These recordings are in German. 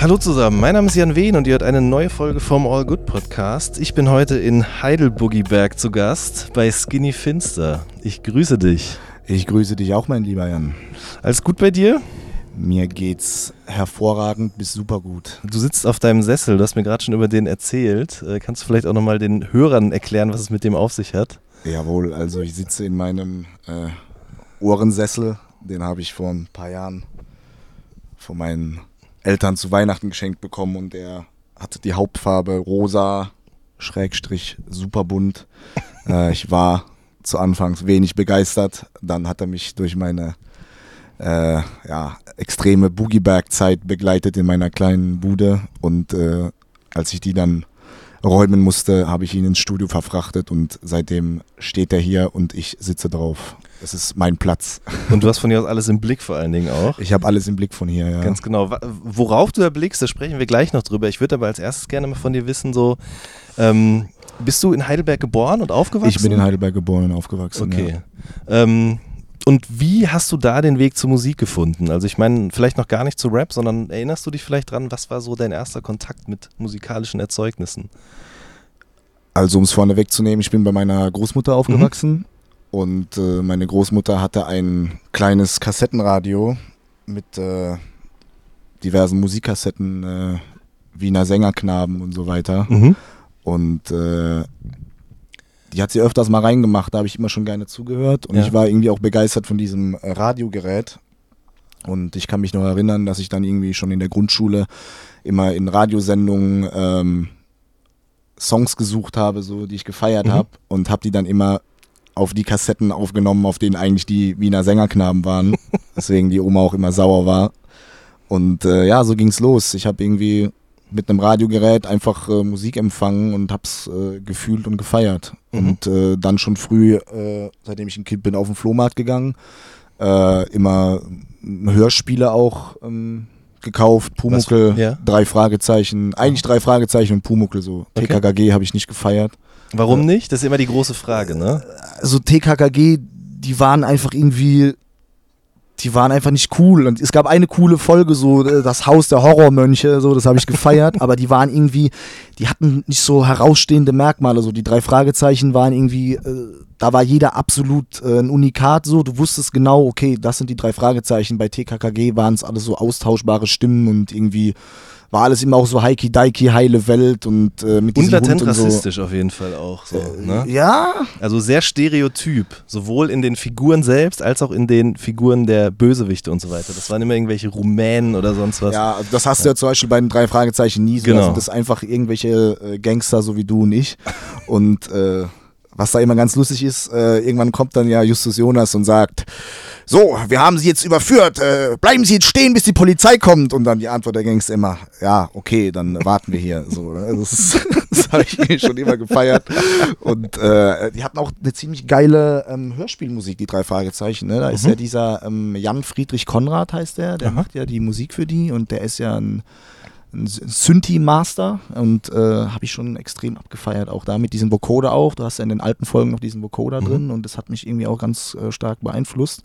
Hallo zusammen, mein Name ist Jan Wehn und ihr hört eine neue Folge vom All Good Podcast. Ich bin heute in Heidelbuggyberg zu Gast bei Skinny Finster. Ich grüße dich. Ich grüße dich auch, mein lieber Jan. Alles gut bei dir? Mir geht's hervorragend bis super gut. Du sitzt auf deinem Sessel, du hast mir gerade schon über den erzählt. Äh, kannst du vielleicht auch nochmal den Hörern erklären, was es mit dem auf sich hat? Jawohl, also ich sitze in meinem äh, Ohrensessel. Den habe ich vor ein paar Jahren von meinen Eltern zu Weihnachten geschenkt bekommen und der hatte die Hauptfarbe rosa, Schrägstrich, super bunt. äh, ich war zu Anfangs wenig begeistert. Dann hat er mich durch meine äh, ja, extreme Boogie-Bag-Zeit begleitet in meiner kleinen Bude. Und äh, als ich die dann räumen musste, habe ich ihn ins Studio verfrachtet und seitdem steht er hier und ich sitze drauf. Das ist mein Platz. Und du hast von hier aus alles im Blick vor allen Dingen auch. Ich habe alles im Blick von hier, ja. Ganz genau. Worauf du da blickst, da sprechen wir gleich noch drüber. Ich würde aber als erstes gerne mal von dir wissen, so, ähm, bist du in Heidelberg geboren und aufgewachsen? Ich bin in Heidelberg geboren und aufgewachsen. Okay. Ja. Ähm, und wie hast du da den Weg zur Musik gefunden? Also ich meine, vielleicht noch gar nicht zu Rap, sondern erinnerst du dich vielleicht dran, was war so dein erster Kontakt mit musikalischen Erzeugnissen? Also um es vorne wegzunehmen, ich bin bei meiner Großmutter aufgewachsen. Mhm. Und äh, meine Großmutter hatte ein kleines Kassettenradio mit äh, diversen Musikkassetten, äh, Wiener Sängerknaben und so weiter. Mhm. Und äh, die hat sie öfters mal reingemacht, da habe ich immer schon gerne zugehört. Und ja. ich war irgendwie auch begeistert von diesem äh, Radiogerät. Und ich kann mich noch erinnern, dass ich dann irgendwie schon in der Grundschule immer in Radiosendungen ähm, Songs gesucht habe, so die ich gefeiert mhm. habe und habe die dann immer auf die Kassetten aufgenommen, auf denen eigentlich die Wiener Sängerknaben waren. Deswegen die Oma auch immer sauer war. Und äh, ja, so ging's los. Ich habe irgendwie mit einem Radiogerät einfach äh, Musik empfangen und hab's äh, gefühlt und gefeiert. Mhm. Und äh, dann schon früh, äh, seitdem ich ein Kind bin, auf den Flohmarkt gegangen. Äh, immer Hörspiele auch ähm, gekauft, Pumuckel, ja? drei Fragezeichen, eigentlich drei Fragezeichen und Pumuckel so. Okay. TKKG habe ich nicht gefeiert. Warum nicht? Das ist immer die große Frage, ne? Also TKKG, die waren einfach irgendwie, die waren einfach nicht cool. Und es gab eine coole Folge, so äh, das Haus der Horrormönche, so das habe ich gefeiert, aber die waren irgendwie, die hatten nicht so herausstehende Merkmale. So die drei Fragezeichen waren irgendwie, äh, da war jeder absolut äh, ein Unikat. So du wusstest genau, okay, das sind die drei Fragezeichen. Bei TKKG waren es alles so austauschbare Stimmen und irgendwie war alles immer auch so heiki daiki heile Welt und äh, mit und latent Hund und rassistisch so. auf jeden Fall auch so, äh, ne? Ja. Also sehr stereotyp, sowohl in den Figuren selbst als auch in den Figuren der Bösewichte und so weiter. Das waren immer irgendwelche Rumänen oder sonst was. Ja, das hast ja. du ja zum Beispiel bei den drei Fragezeichen nie so. Genau. Also das sind einfach irgendwelche äh, Gangster, so wie du und ich. Und äh, was da immer ganz lustig ist, äh, irgendwann kommt dann ja Justus Jonas und sagt, so, wir haben sie jetzt überführt, äh, bleiben Sie jetzt stehen, bis die Polizei kommt. Und dann die Antwort der Gangster immer, ja, okay, dann warten wir hier. So, ne? Das, das habe ich schon immer gefeiert. Und äh, die hatten auch eine ziemlich geile ähm, Hörspielmusik, die drei Fragezeichen. Ne? Da mhm. ist ja dieser ähm, Jan Friedrich Konrad heißt der, der Aha. macht ja die Musik für die und der ist ja ein ein Synthi-Master und äh, habe ich schon extrem abgefeiert, auch da mit diesem Vocoder auch. Du hast ja in den alten Folgen noch diesen Vocoder mhm. drin und das hat mich irgendwie auch ganz äh, stark beeinflusst.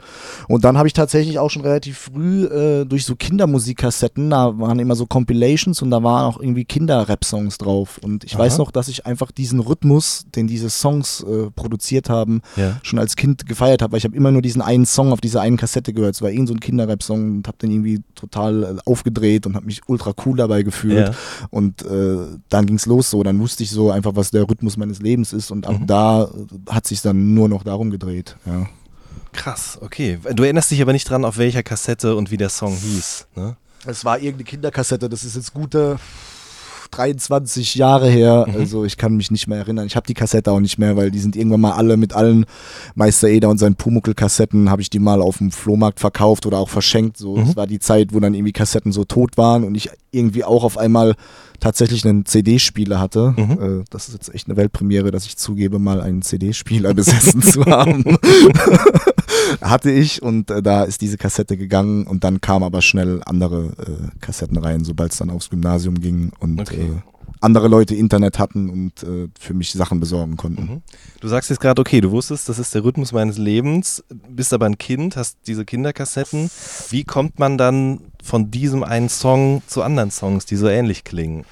Und dann habe ich tatsächlich auch schon relativ früh äh, durch so Kindermusikkassetten, da waren immer so Compilations und da waren auch irgendwie Kinder-Rap-Songs drauf. Und ich Aha. weiß noch, dass ich einfach diesen Rhythmus, den diese Songs äh, produziert haben, ja. schon als Kind gefeiert habe, weil ich habe immer nur diesen einen Song auf dieser einen Kassette gehört. Es war irgend so ein Kinder-Rap-Song und habe den irgendwie total äh, aufgedreht und habe mich ultra cool dabei dabei gefühlt. Ja. Und äh, dann ging es los so. Dann wusste ich so einfach, was der Rhythmus meines Lebens ist. Und ab mhm. da hat sich dann nur noch darum gedreht. Ja. Krass, okay. Du erinnerst dich aber nicht dran, auf welcher Kassette und wie der Song hieß, ne? Es war irgendeine Kinderkassette, das ist jetzt gute 23 Jahre her, mhm. also ich kann mich nicht mehr erinnern. Ich habe die Kassette auch nicht mehr, weil die sind irgendwann mal alle mit allen Meister Eder und seinen Pumuckel-Kassetten, habe ich die mal auf dem Flohmarkt verkauft oder auch verschenkt. So, mhm. das war die Zeit, wo dann irgendwie Kassetten so tot waren und ich irgendwie auch auf einmal tatsächlich einen CD-Spieler hatte. Mhm. Äh, das ist jetzt echt eine Weltpremiere, dass ich zugebe, mal einen CD-Spieler besessen zu haben. hatte ich und äh, da ist diese Kassette gegangen und dann kamen aber schnell andere äh, Kassetten rein, sobald es dann aufs Gymnasium ging und okay. Andere Leute Internet hatten und äh, für mich Sachen besorgen konnten. Mhm. Du sagst jetzt gerade, okay, du wusstest, das ist der Rhythmus meines Lebens, bist aber ein Kind, hast diese Kinderkassetten. Wie kommt man dann von diesem einen Song zu anderen Songs, die so ähnlich klingen?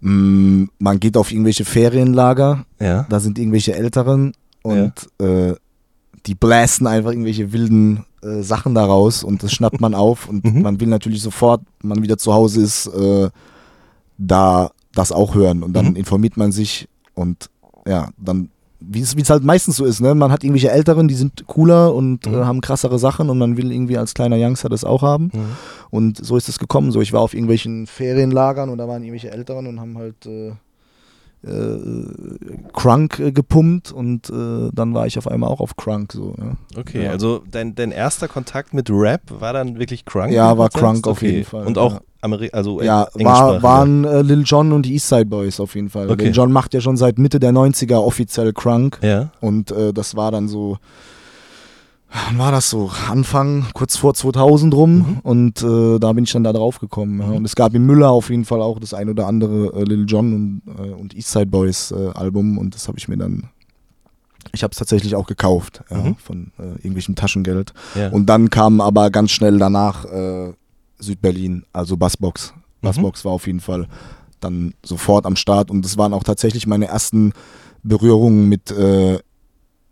Mm, man geht auf irgendwelche Ferienlager, ja. da sind irgendwelche Älteren und ja. äh, die blasten einfach irgendwelche wilden äh, Sachen daraus und das schnappt man auf und mhm. man will natürlich sofort, wenn man wieder zu Hause ist, äh, da das auch hören und dann mhm. informiert man sich und ja, dann wie es halt meistens so ist, ne? Man hat irgendwelche Älteren, die sind cooler und äh, mhm. äh, haben krassere Sachen und man will irgendwie als kleiner Youngster das auch haben. Mhm. Und so ist es gekommen. So, ich war auf irgendwelchen Ferienlagern und da waren irgendwelche Älteren und haben halt äh, äh, Crunk äh, gepumpt und äh, dann war ich auf einmal auch auf Crunk so. Ja. Okay, ja. also dein, dein erster Kontakt mit Rap war dann wirklich Crunk? Ja, war Crunk auf jeden Fall. Und auch ja. Ameri also ja, war, waren äh, Lil Jon und die Eastside Boys auf jeden Fall. Okay. Lil Jon macht ja schon seit Mitte der 90er offiziell Crunk. Ja. Und äh, das war dann so wann war das so? Anfang, kurz vor 2000 rum mhm. und äh, da bin ich dann da drauf gekommen. Ja. Mhm. Und es gab in Müller auf jeden Fall auch das ein oder andere äh, Lil Jon und, äh, und Eastside Boys äh, Album und das habe ich mir dann, ich habe es tatsächlich auch gekauft ja, mhm. von äh, irgendwelchem Taschengeld. Ja. Und dann kam aber ganz schnell danach äh, Südberlin, also Bassbox. Mhm. Bassbox war auf jeden Fall dann sofort am Start und das waren auch tatsächlich meine ersten Berührungen mit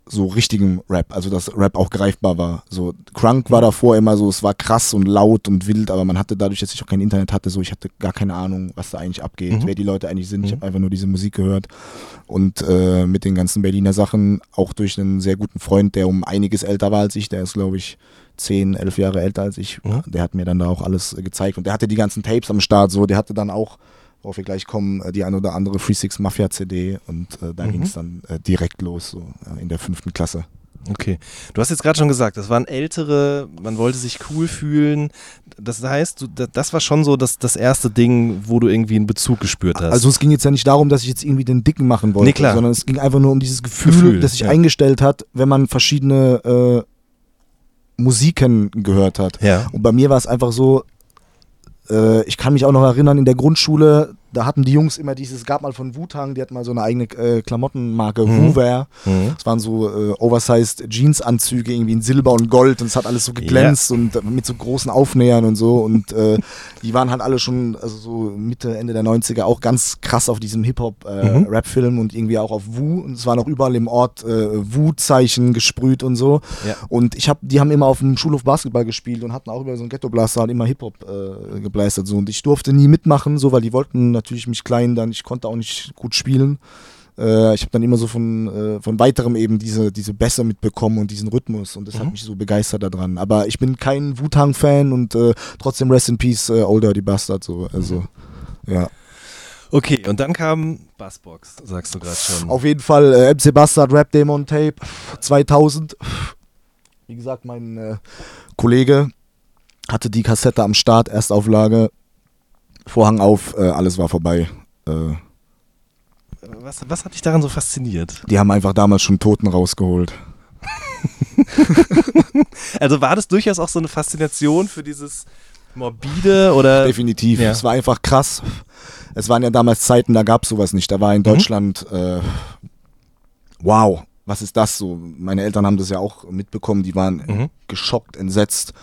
so richtigem Rap, also dass Rap auch greifbar war. So Crunk war davor immer so, es war krass und laut und wild, aber man hatte dadurch, dass ich auch kein Internet hatte, so ich hatte gar keine Ahnung, was da eigentlich abgeht, mhm. wer die Leute eigentlich sind. Mhm. Ich habe einfach nur diese Musik gehört und äh, mit den ganzen Berliner Sachen auch durch einen sehr guten Freund, der um einiges älter war als ich, der ist glaube ich zehn, elf Jahre älter als ich. Mhm. Der hat mir dann da auch alles gezeigt und der hatte die ganzen Tapes am Start, so der hatte dann auch worauf wir gleich kommen, äh, die ein oder andere Free Six Mafia CD und äh, da mhm. ging es dann äh, direkt los, so äh, in der fünften Klasse. Okay. Du hast jetzt gerade schon gesagt, das waren ältere, man wollte sich cool fühlen. Das heißt, du, das war schon so das, das erste Ding, wo du irgendwie einen Bezug gespürt hast. Also es ging jetzt ja nicht darum, dass ich jetzt irgendwie den Dicken machen wollte, nee, klar. sondern es ging einfach nur um dieses Gefühl, Gefühl das sich ja. eingestellt hat, wenn man verschiedene äh, Musiken gehört hat. Ja. Und bei mir war es einfach so, ich kann mich auch noch erinnern, in der Grundschule, da hatten die Jungs immer dieses, gab mal von Wu-Tang, die hatten mal so eine eigene äh, Klamottenmarke, mhm. Wu-Wear. Mhm. Das waren so äh, oversized Jeans-Anzüge, irgendwie in Silber und Gold und es hat alles so geglänzt ja. und mit so großen Aufnähern und so. Und äh, die waren halt alle schon, also so Mitte, Ende der 90er auch ganz krass auf diesem Hip-Hop-Rap-Film äh, mhm. und irgendwie auch auf Wu. Und es waren auch überall im Ort äh, Wu-Zeichen gesprüht und so. Ja. Und ich habe, die haben immer auf dem Schulhof Basketball gespielt und hatten auch über so einen Ghetto-Blaster halt immer Hip-Hop äh, gebleistert. So. Und ich durfte nie mitmachen, so, weil die wollten natürlich natürlich mich klein dann, ich konnte auch nicht gut spielen. Äh, ich habe dann immer so von, äh, von weiterem eben diese, diese Bässe mitbekommen und diesen Rhythmus und das mhm. hat mich so begeistert daran. Aber ich bin kein Wu-Tang-Fan und äh, trotzdem Rest in Peace, äh, Older die Bastard, so, also, mhm. ja. Okay, und dann kam Bassbox, sagst du gerade schon. Auf jeden Fall äh, MC Bastard Rap Demon Tape 2000. Wie gesagt, mein äh, Kollege hatte die Kassette am Start, Erstauflage. Vorhang auf, äh, alles war vorbei. Äh, was, was hat dich daran so fasziniert? Die haben einfach damals schon Toten rausgeholt. also war das durchaus auch so eine Faszination für dieses morbide oder? Definitiv. Ja. Es war einfach krass. Es waren ja damals Zeiten, da gab es sowas nicht. Da war in mhm. Deutschland, mhm. äh, wow, was ist das so? Meine Eltern haben das ja auch mitbekommen, die waren mhm. geschockt, entsetzt.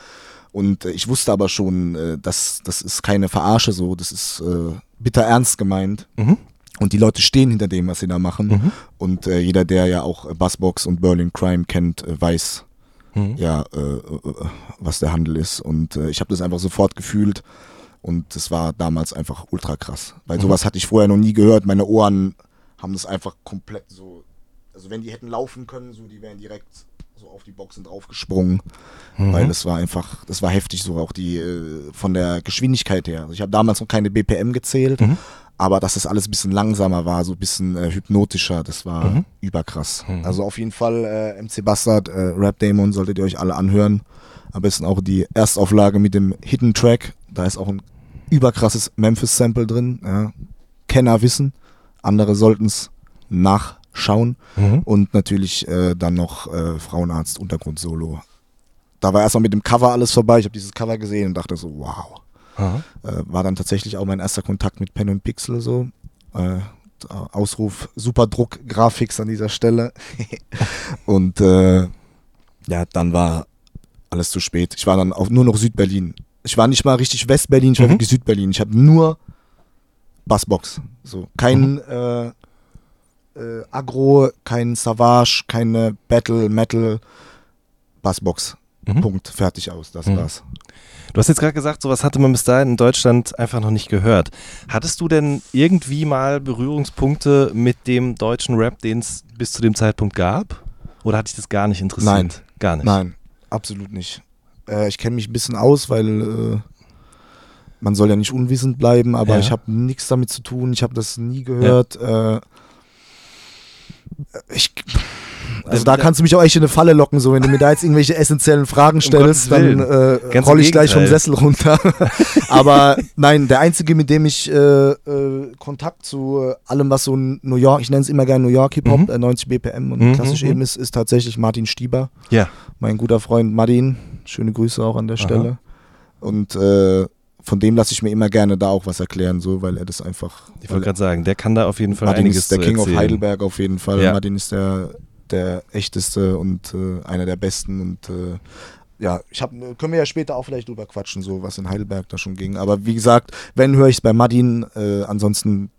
Und äh, ich wusste aber schon, äh, dass das ist keine Verarsche so, das ist äh, bitter ernst gemeint. Mhm. Und die Leute stehen hinter dem, was sie da machen. Mhm. Und äh, jeder, der ja auch Buzzbox und Berlin Crime kennt, äh, weiß mhm. ja, äh, was der Handel ist. Und ich habe das einfach sofort gefühlt. Und das war damals einfach ultra krass. Weil mhm. sowas hatte ich vorher noch nie gehört. Meine Ohren haben das einfach komplett so. Also wenn die hätten laufen können, so die wären direkt so auf die Boxen draufgesprungen, mhm. weil es war einfach, das war heftig so auch die äh, von der Geschwindigkeit her. Also ich habe damals noch keine BPM gezählt, mhm. aber dass das alles ein bisschen langsamer war, so ein bisschen äh, hypnotischer, das war mhm. überkrass. Mhm. Also auf jeden Fall äh, MC Bastard, äh, Rap Damon solltet ihr euch alle anhören. Am besten auch die Erstauflage mit dem Hidden Track, da ist auch ein überkrasses Memphis-Sample drin. Ja. Kenner wissen, andere sollten es nachschauen. Mhm. Und natürlich äh, dann noch äh, Frauenarzt Untergrund-Solo. Da war erstmal mit dem Cover alles vorbei. Ich habe dieses Cover gesehen und dachte so, wow. Äh, war dann tatsächlich auch mein erster Kontakt mit Pen und Pixel so. Äh, Ausruf Superdruck Graphics an dieser Stelle. und äh, ja, dann war alles zu spät. Ich war dann auch nur noch Südberlin ich war nicht mal richtig Westberlin, ich war mhm. wirklich Südberlin. Ich habe nur Bassbox. So, kein mhm. Äh, Agro, kein Savage, keine Battle, Metal, Bassbox. Mhm. Punkt, fertig aus, das mhm. war's. Du hast jetzt gerade gesagt, sowas hatte man bis dahin in Deutschland einfach noch nicht gehört. Hattest du denn irgendwie mal Berührungspunkte mit dem deutschen Rap, den es bis zu dem Zeitpunkt gab? Oder hat dich das gar nicht interessiert? Nein. Gar nicht. Nein, absolut nicht. Äh, ich kenne mich ein bisschen aus, weil äh, man soll ja nicht unwissend bleiben, aber ja. ich habe nichts damit zu tun. Ich habe das nie gehört. Ja. Äh, ich, also da kannst du mich auch echt in eine Falle locken, so wenn du mir da jetzt irgendwelche essentiellen Fragen stellst, dann äh, roll ich gleich vom Sessel runter. Aber nein, der einzige, mit dem ich äh, äh, Kontakt zu äh, allem, was so New York, ich nenne es immer gerne New York Hip Hop, mhm. 90 BPM und mhm. klassisch mhm. eben ist, ist tatsächlich Martin Stieber. Ja. Mein guter Freund Martin. Schöne Grüße auch an der Aha. Stelle. Und äh, von dem lasse ich mir immer gerne da auch was erklären, so, weil er das einfach. Ich wollte gerade sagen, der kann da auf jeden Fall Martin einiges ist der King erzählen. of Heidelberg auf jeden Fall. Ja. Martin ist der, der echteste und äh, einer der besten und äh, ja, ich hab, können wir ja später auch vielleicht drüber quatschen, so was in Heidelberg da schon ging. Aber wie gesagt, wenn höre ich es bei Martin, äh, ansonsten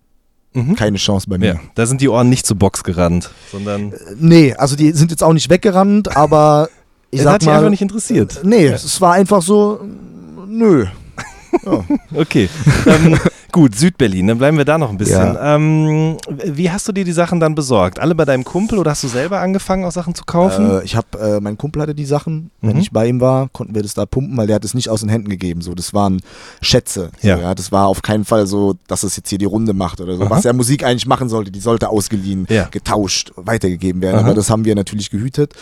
mhm. keine Chance bei mir. Ja, da sind die Ohren nicht zur Box gerannt, sondern. Äh, nee, also die sind jetzt auch nicht weggerannt, aber ich das sag hat dich einfach nicht interessiert. Nee, ja. es war einfach so, nö. Ja. okay. ähm, Gut, Südberlin, dann bleiben wir da noch ein bisschen. Ja. Ähm, wie hast du dir die Sachen dann besorgt? Alle bei deinem Kumpel oder hast du selber angefangen, auch Sachen zu kaufen? Äh, ich habe, äh, mein Kumpel hatte die Sachen. Mhm. Wenn ich bei ihm war, konnten wir das da pumpen, weil der hat es nicht aus den Händen gegeben. So, das waren Schätze. So, ja. ja. Das war auf keinen Fall so, dass es jetzt hier die Runde macht oder so. Aha. Was er Musik eigentlich machen sollte, die sollte ausgeliehen, ja. getauscht, weitergegeben werden. Aha. Aber das haben wir natürlich gehütet.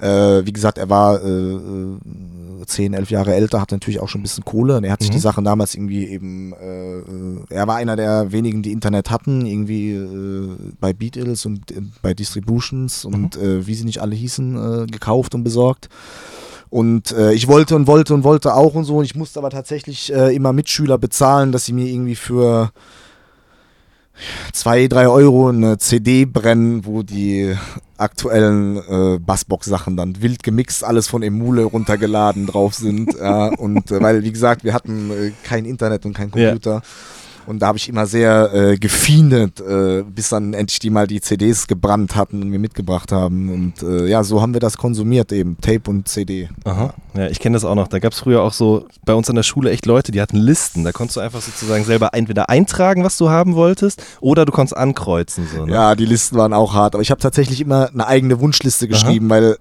Äh, wie gesagt, er war äh, 10, 11 Jahre älter, hat natürlich auch schon ein bisschen Kohle. Und er hat sich mhm. die Sachen damals irgendwie eben äh, äh er war einer der wenigen, die Internet hatten, irgendwie äh, bei Beatles und äh, bei Distributions und mhm. äh, wie sie nicht alle hießen, äh, gekauft und besorgt. Und äh, ich wollte und wollte und wollte auch und so. Und ich musste aber tatsächlich äh, immer Mitschüler bezahlen, dass sie mir irgendwie für zwei, drei Euro eine CD brennen, wo die aktuellen äh, Bassbox-Sachen dann wild gemixt, alles von Emule runtergeladen drauf sind. ja, und äh, weil, wie gesagt, wir hatten äh, kein Internet und kein Computer. Ja. Und da habe ich immer sehr äh, gefiendet, äh, bis dann endlich die mal die CDs gebrannt hatten und mir mitgebracht haben. Und äh, ja, so haben wir das konsumiert eben, Tape und CD. Aha. Ja, ich kenne das auch noch. Da gab es früher auch so bei uns an der Schule echt Leute, die hatten Listen. Da konntest du einfach sozusagen selber entweder eintragen, was du haben wolltest, oder du konntest ankreuzen. So, ne? Ja, die Listen waren auch hart. Aber ich habe tatsächlich immer eine eigene Wunschliste geschrieben, Aha. weil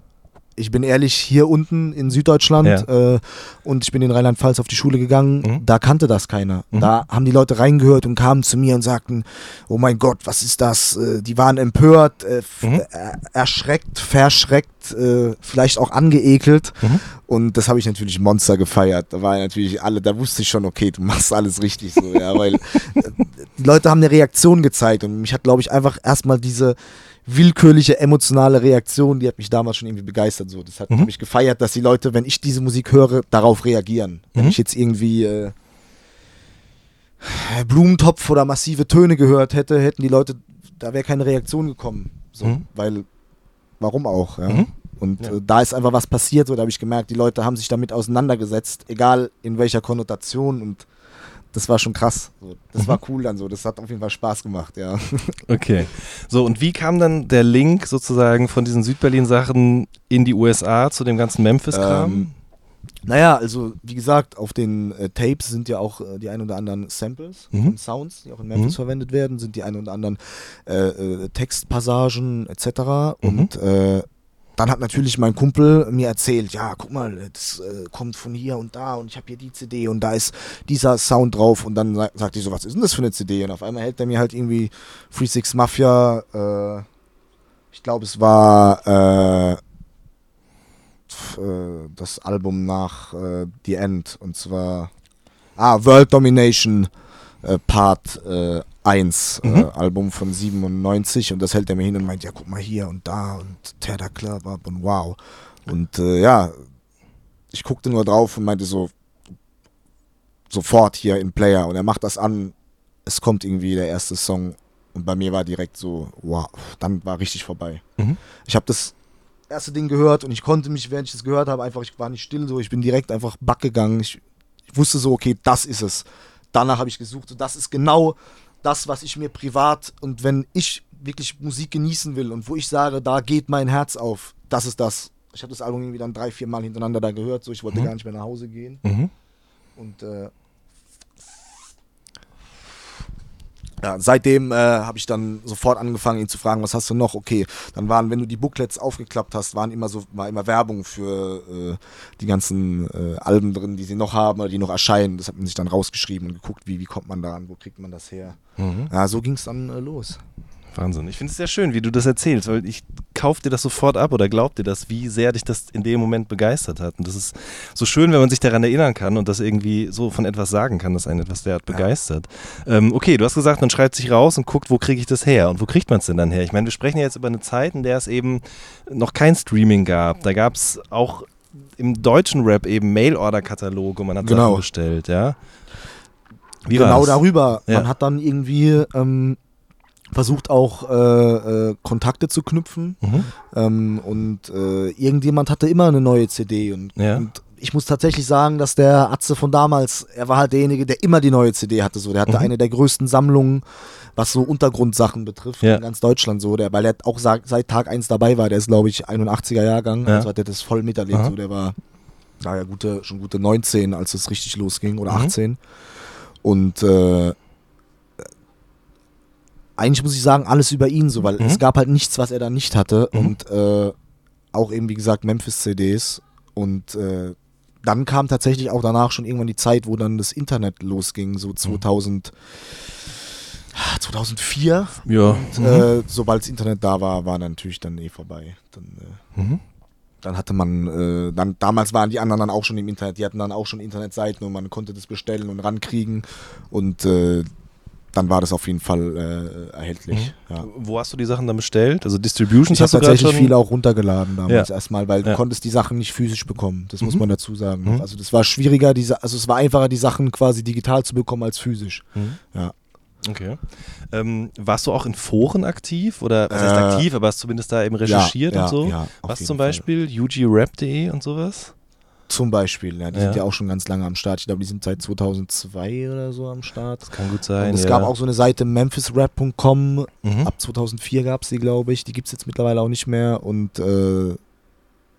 ich bin ehrlich, hier unten in Süddeutschland ja. äh, und ich bin in Rheinland-Pfalz auf die Schule gegangen, mhm. da kannte das keiner. Mhm. Da haben die Leute reingehört und kamen zu mir und sagten, oh mein Gott, was ist das? Äh, die waren empört, äh, mhm. erschreckt, verschreckt, äh, vielleicht auch angeekelt. Mhm. Und das habe ich natürlich Monster gefeiert. Da war natürlich alle, da wusste ich schon, okay, du machst alles richtig so, ja, weil äh, die Leute haben eine Reaktion gezeigt und mich hat, glaube ich, einfach erstmal diese willkürliche emotionale Reaktion, die hat mich damals schon irgendwie begeistert. So. Das hat mhm. mich gefeiert, dass die Leute, wenn ich diese Musik höre, darauf reagieren. Mhm. Wenn ich jetzt irgendwie äh, Blumentopf oder massive Töne gehört hätte, hätten die Leute, da wäre keine Reaktion gekommen. So, mhm. Weil, warum auch? Ja? Mhm. Und ja. äh, da ist einfach was passiert, so, da habe ich gemerkt, die Leute haben sich damit auseinandergesetzt, egal in welcher Konnotation und das war schon krass. Das mhm. war cool dann so. Das hat auf jeden Fall Spaß gemacht, ja. Okay. So, und wie kam dann der Link sozusagen von diesen Südberlin-Sachen in die USA zu dem ganzen Memphis-Kram? Ähm, naja, also wie gesagt, auf den äh, Tapes sind ja auch äh, die ein oder anderen Samples mhm. von Sounds, die auch in Memphis mhm. verwendet werden, sind die ein oder anderen äh, äh Textpassagen etc. Mhm. Und äh, dann hat natürlich mein Kumpel mir erzählt, ja, guck mal, das äh, kommt von hier und da und ich habe hier die CD und da ist dieser Sound drauf und dann sa sagt ich so, was ist denn das für eine CD? Und auf einmal hält er mir halt irgendwie Free Six Mafia, äh, ich glaube es war äh, äh, das Album nach äh, The End und zwar ah, World Domination äh, Part 1 mhm. äh, Album von 97 und das hält er mir hin und meint, ja, guck mal hier und da und der Club ab und wow. Und äh, ja, ich guckte nur drauf und meinte so, sofort hier im Player und er macht das an, es kommt irgendwie der erste Song und bei mir war direkt so, wow, dann war richtig vorbei. Mhm. Ich habe das erste Ding gehört und ich konnte mich, während ich das gehört habe, einfach, ich war nicht still so, ich bin direkt einfach back gegangen. Ich, ich wusste so, okay, das ist es. Danach habe ich gesucht, so, das ist genau das, was ich mir privat und wenn ich wirklich Musik genießen will und wo ich sage, da geht mein Herz auf, das ist das. Ich habe das Album irgendwie dann drei, vier Mal hintereinander da gehört, so ich wollte mhm. gar nicht mehr nach Hause gehen. Mhm. Und äh, ja, seitdem äh, habe ich dann sofort angefangen, ihn zu fragen, was hast du noch? Okay, dann waren, wenn du die Booklets aufgeklappt hast, waren immer so, war immer Werbung für äh, die ganzen äh, Alben drin, die sie noch haben oder die noch erscheinen. Das hat man sich dann rausgeschrieben und geguckt, wie, wie kommt man da an, wo kriegt man das her? Mhm. Ja, so ging es dann äh, los. Wahnsinn. Ich finde es sehr schön, wie du das erzählst, weil ich kauf dir das sofort ab oder glaub dir das, wie sehr dich das in dem Moment begeistert hat. Und das ist so schön, wenn man sich daran erinnern kann und das irgendwie so von etwas sagen kann, dass einen etwas derart begeistert. Ähm, okay, du hast gesagt, man schreibt sich raus und guckt, wo kriege ich das her und wo kriegt man es denn dann her? Ich meine, wir sprechen ja jetzt über eine Zeit, in der es eben noch kein Streaming gab. Da gab es auch im deutschen Rap eben Mail-Order-Kataloge, man hat genau. Sachen bestellt, ja. Wie genau darüber. Ja. Man hat dann irgendwie ähm, versucht auch äh, äh, Kontakte zu knüpfen mhm. ähm, und äh, irgendjemand hatte immer eine neue CD und, ja. und, ich muss tatsächlich sagen, dass der Atze von damals, er war halt derjenige, der immer die neue CD hatte, so der hatte mhm. eine der größten Sammlungen, was so Untergrundsachen betrifft ja. in ganz Deutschland so, der, weil er auch seit Tag 1 dabei war, der ist glaube ich 81er Jahrgang, ja. also hat er das voll miterlebt, so der war naja, gute, schon gute 19, als es richtig losging oder mhm. 18 und äh, eigentlich muss ich sagen, alles über ihn so, weil mhm. es gab halt nichts, was er da nicht hatte. Mhm. Und äh, auch eben, wie gesagt, Memphis-CDs. Und äh, dann kam tatsächlich auch danach schon irgendwann die Zeit, wo dann das Internet losging, so 2000. Mhm. 2004. Ja. Und, äh, mhm. sobald das Internet da war, war natürlich dann eh vorbei. Dann, äh, mhm. dann hatte man, äh, dann damals waren die anderen dann auch schon im Internet, die hatten dann auch schon Internetseiten und man konnte das bestellen und rankriegen. Und äh, dann war das auf jeden Fall äh, erhältlich. Mhm. Ja. Wo hast du die Sachen dann bestellt? Also Distributions ich hast du tatsächlich viele auch runtergeladen damals ja. erstmal, weil ja. du konntest die Sachen nicht physisch bekommen. Das mhm. muss man dazu sagen. Mhm. Also das war schwieriger, diese, also es war einfacher, die Sachen quasi digital zu bekommen als physisch. Mhm. Ja. Okay. Ähm, warst du auch in Foren aktiv oder was heißt äh, aktiv, aber hast zumindest da eben recherchiert und so? Ja, was zum Beispiel? ugrap.de und sowas? Zum Beispiel, ja, die ja. sind ja auch schon ganz lange am Start. Ich glaube, die sind seit 2002 oder so am Start. Das kann gut sein. Und es ja. gab auch so eine Seite memphisrap.com. Mhm. Ab 2004 gab es die, glaube ich. Die gibt es jetzt mittlerweile auch nicht mehr. Und äh,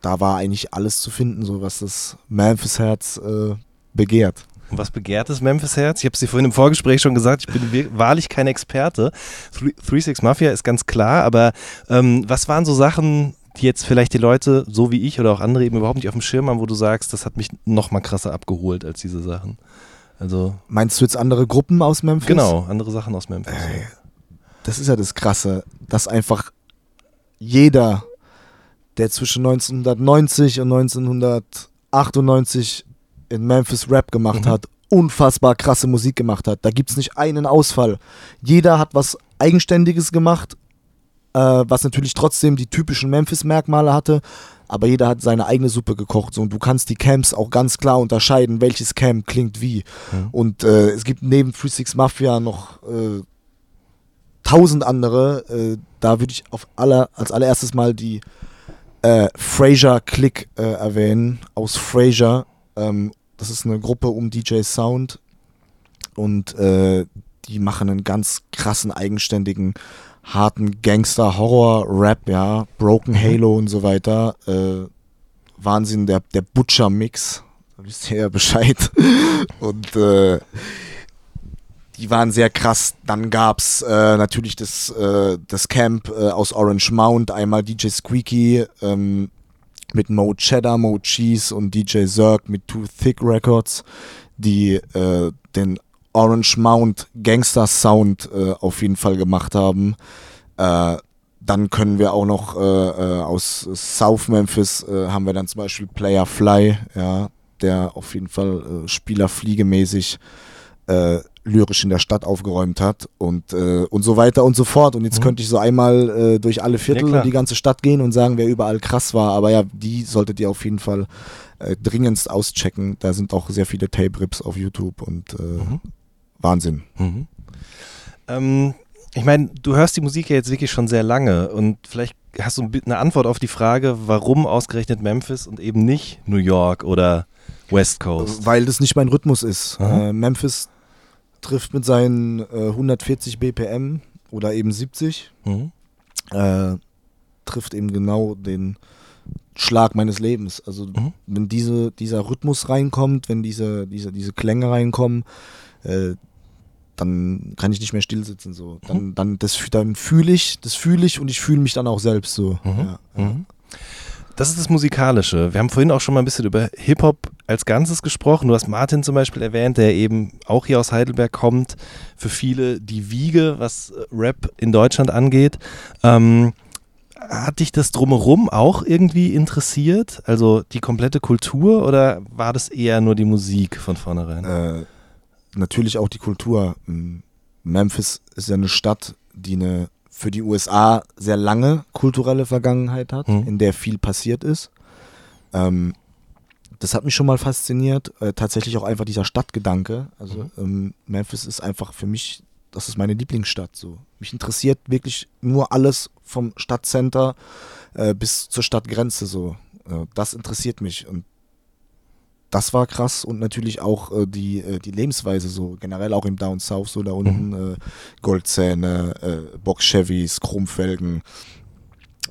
da war eigentlich alles zu finden, so was das Memphis-Herz äh, begehrt. Und was begehrt das Memphis-Herz? Ich habe es dir vorhin im Vorgespräch schon gesagt, ich bin wahrlich kein Experte. 3-6 Mafia ist ganz klar, aber ähm, was waren so Sachen, die jetzt vielleicht die Leute, so wie ich oder auch andere, eben überhaupt nicht auf dem Schirm haben, wo du sagst, das hat mich noch mal krasser abgeholt als diese Sachen. Also Meinst du jetzt andere Gruppen aus Memphis? Genau, andere Sachen aus Memphis. Ey, das ist ja das Krasse, dass einfach jeder, der zwischen 1990 und 1998 in Memphis Rap gemacht mhm. hat, unfassbar krasse Musik gemacht hat. Da gibt es nicht einen Ausfall. Jeder hat was Eigenständiges gemacht äh, was natürlich trotzdem die typischen Memphis-Merkmale hatte, aber jeder hat seine eigene Suppe gekocht so, und du kannst die Camps auch ganz klar unterscheiden, welches Camp klingt wie. Mhm. Und äh, es gibt neben Free Six Mafia noch äh, tausend andere. Äh, da würde ich auf aller, als allererstes mal die äh, Fraser Click äh, erwähnen aus Fraser. Ähm, das ist eine Gruppe um DJ Sound und äh, die machen einen ganz krassen eigenständigen harten Gangster-Horror-Rap, ja, Broken mhm. Halo und so weiter. Äh, Wahnsinn, der, der Butcher-Mix. Da wisst ihr ja Bescheid. und äh, die waren sehr krass. Dann gab es äh, natürlich das, äh, das Camp äh, aus Orange Mount, einmal DJ Squeaky ähm, mit Mo Cheddar, Mo Cheese und DJ Zerg mit Too Thick Records, die äh, den Orange Mount Gangster Sound äh, auf jeden Fall gemacht haben. Äh, dann können wir auch noch aus South Memphis haben wir dann zum Beispiel Player Fly, ja, der auf jeden Fall spielerfliegemäßig äh, lyrisch in der Stadt aufgeräumt hat und, äh, und so weiter und so fort. Und jetzt mhm. könnte ich so einmal äh, durch alle Viertel ja, und die ganze Stadt gehen und sagen, wer überall krass war. Aber ja, die solltet ihr auf jeden Fall äh, dringendst auschecken. Da sind auch sehr viele Tape-Rips auf YouTube und äh, mhm. Wahnsinn. Mhm. Ähm, ich meine, du hörst die Musik ja jetzt wirklich schon sehr lange und vielleicht hast du eine Antwort auf die Frage, warum ausgerechnet Memphis und eben nicht New York oder West Coast? Weil das nicht mein Rhythmus ist. Äh, Memphis trifft mit seinen äh, 140 BPM oder eben 70, mhm. äh, trifft eben genau den Schlag meines Lebens. Also mhm. wenn diese, dieser Rhythmus reinkommt, wenn diese, diese, diese Klänge reinkommen, äh, dann kann ich nicht mehr still sitzen. So. Dann, mhm. dann, dann fühle ich, das fühle ich und ich fühle mich dann auch selbst so. Mhm. Ja. Mhm. Das ist das Musikalische. Wir haben vorhin auch schon mal ein bisschen über Hip-Hop als Ganzes gesprochen. Du hast Martin zum Beispiel erwähnt, der eben auch hier aus Heidelberg kommt. Für viele die Wiege, was Rap in Deutschland angeht. Ähm, hat dich das drumherum auch irgendwie interessiert? Also die komplette Kultur oder war das eher nur die Musik von vornherein? Äh, natürlich auch die Kultur. Memphis ist ja eine Stadt, die eine für die USA sehr lange kulturelle Vergangenheit hat, mhm. in der viel passiert ist. Ähm, das hat mich schon mal fasziniert. Äh, tatsächlich auch einfach dieser Stadtgedanke. Also mhm. ähm, Memphis ist einfach für mich, das ist meine Lieblingsstadt. So. Mich interessiert wirklich nur alles vom Stadtcenter äh, bis zur Stadtgrenze. So. Äh, das interessiert mich. Und das war krass und natürlich auch äh, die, äh, die Lebensweise so generell auch im Down South so da unten mhm. äh, Goldzähne, äh, Box-Chevys, Chromfelgen,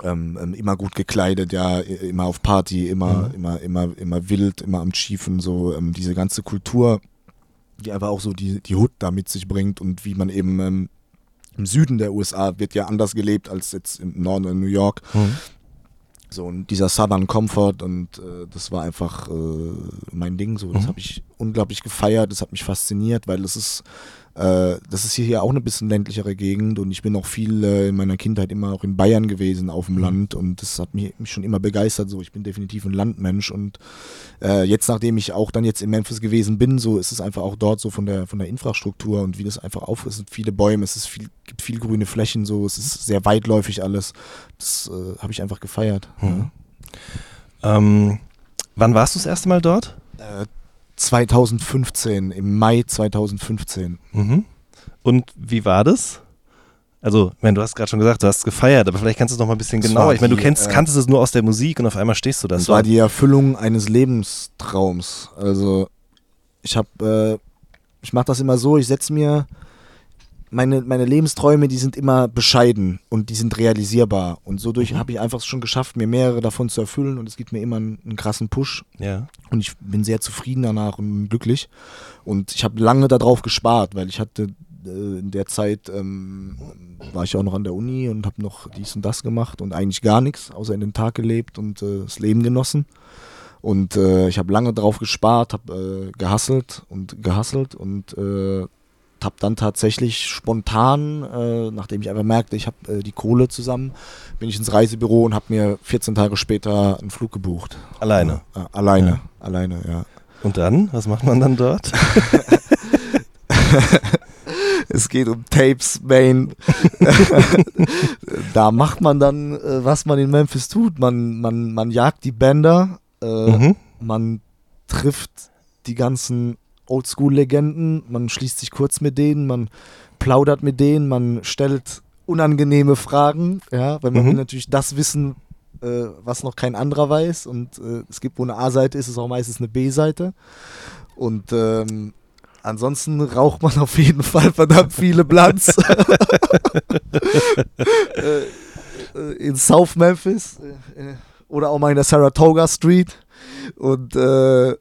ähm, ähm, immer gut gekleidet, ja, immer auf Party, immer, mhm. immer, immer, immer wild, immer am Schiefen, so ähm, diese ganze Kultur, die aber auch so die, die Hood da mit sich bringt und wie man eben ähm, im Süden der USA wird ja anders gelebt als jetzt im Norden in New York. Mhm. So, und dieser Southern Comfort und äh, das war einfach äh, mein Ding. So, das mhm. habe ich unglaublich gefeiert, das hat mich fasziniert, weil es ist das ist hier auch eine bisschen ländlichere Gegend und ich bin auch viel äh, in meiner Kindheit immer auch in Bayern gewesen, auf dem mhm. Land und das hat mich, schon immer begeistert. So, ich bin definitiv ein Landmensch und äh, jetzt, nachdem ich auch dann jetzt in Memphis gewesen bin, so ist es einfach auch dort so von der von der Infrastruktur und wie das einfach auf ist. Es sind viele Bäume, es ist viel, gibt viel grüne Flächen, so es ist sehr weitläufig alles. Das äh, habe ich einfach gefeiert. Mhm. Ja. Ähm, wann warst du das erste Mal dort? 2015, im Mai 2015. Mhm. Und wie war das? Also, ich meine, du hast gerade schon gesagt, du hast es gefeiert, aber vielleicht kannst du es noch mal ein bisschen das genauer. Ich meine, du kennst, äh, kanntest es nur aus der Musik und auf einmal stehst du dann Das war die Erfüllung eines Lebenstraums. Also, ich habe, äh, ich mache das immer so, ich setze mir meine, meine Lebensträume, die sind immer bescheiden und die sind realisierbar. Und so durch mhm. habe ich einfach schon geschafft, mir mehrere davon zu erfüllen und es gibt mir immer einen, einen krassen Push. Ja. Und ich bin sehr zufrieden danach und glücklich. Und ich habe lange darauf gespart, weil ich hatte äh, in der Zeit ähm, war ich auch noch an der Uni und habe noch dies und das gemacht und eigentlich gar nichts, außer in den Tag gelebt und äh, das Leben genossen. Und äh, ich habe lange darauf gespart, habe äh, gehasselt und gehasselt und äh, habe dann tatsächlich spontan, äh, nachdem ich einfach merkte, ich habe äh, die Kohle zusammen, bin ich ins Reisebüro und habe mir 14 Tage später einen Flug gebucht. Alleine? Äh, alleine, ja. alleine, ja. Und dann? Was macht man dann dort? es geht um Tapes, Main. da macht man dann, äh, was man in Memphis tut. Man, man, man jagt die Bänder, äh, mhm. man trifft die ganzen Oldschool-Legenden, man schließt sich kurz mit denen, man plaudert mit denen, man stellt unangenehme Fragen, ja, weil man mhm. will natürlich das wissen, äh, was noch kein anderer weiß. Und äh, es gibt, wo eine A-Seite ist, ist auch meistens eine B-Seite. Und ähm, ansonsten raucht man auf jeden Fall verdammt viele Blunts. Äh, äh, in South Memphis äh, oder auch mal in der Saratoga Street. Und äh,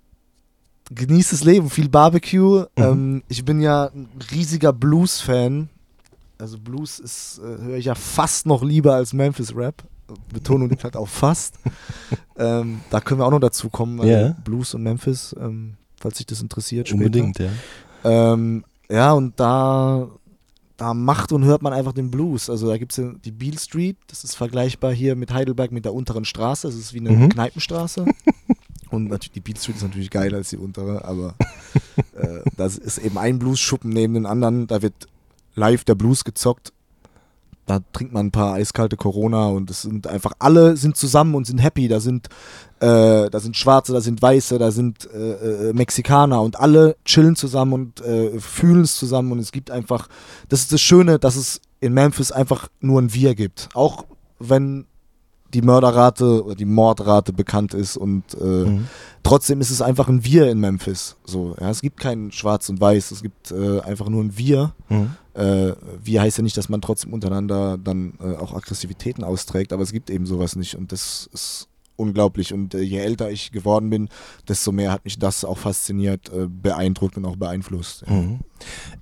genieße das Leben, viel Barbecue. Mhm. Ähm, ich bin ja ein riesiger Blues-Fan. Also Blues ist, äh, höre ich ja fast noch lieber als Memphis-Rap. Betonung liegt halt auch fast. ähm, da können wir auch noch dazu kommen. Yeah. Blues und Memphis, ähm, falls sich das interessiert. Später. Unbedingt, ja. Ähm, ja, und da, da macht und hört man einfach den Blues. Also da gibt es die Beale Street, das ist vergleichbar hier mit Heidelberg mit der unteren Straße. Das ist wie eine mhm. Kneipenstraße. Und natürlich, die Beat Street ist natürlich geiler als die untere, aber äh, das ist eben ein Blues-Schuppen neben den anderen. Da wird live der Blues gezockt. Da trinkt man ein paar eiskalte Corona und es sind einfach alle sind zusammen und sind happy. Da sind, äh, da sind Schwarze, da sind Weiße, da sind äh, äh Mexikaner und alle chillen zusammen und äh, fühlen es zusammen und es gibt einfach, das ist das Schöne, dass es in Memphis einfach nur ein Wir gibt. Auch wenn die Mörderrate oder die Mordrate bekannt ist und äh, mhm. trotzdem ist es einfach ein Wir in Memphis. So, ja, es gibt kein Schwarz und Weiß, es gibt äh, einfach nur ein Wir. Mhm. Äh, wir heißt ja nicht, dass man trotzdem untereinander dann äh, auch Aggressivitäten austrägt, aber es gibt eben sowas nicht und das ist unglaublich. Und äh, je älter ich geworden bin, desto mehr hat mich das auch fasziniert, äh, beeindruckt und auch beeinflusst. Ja. Mhm.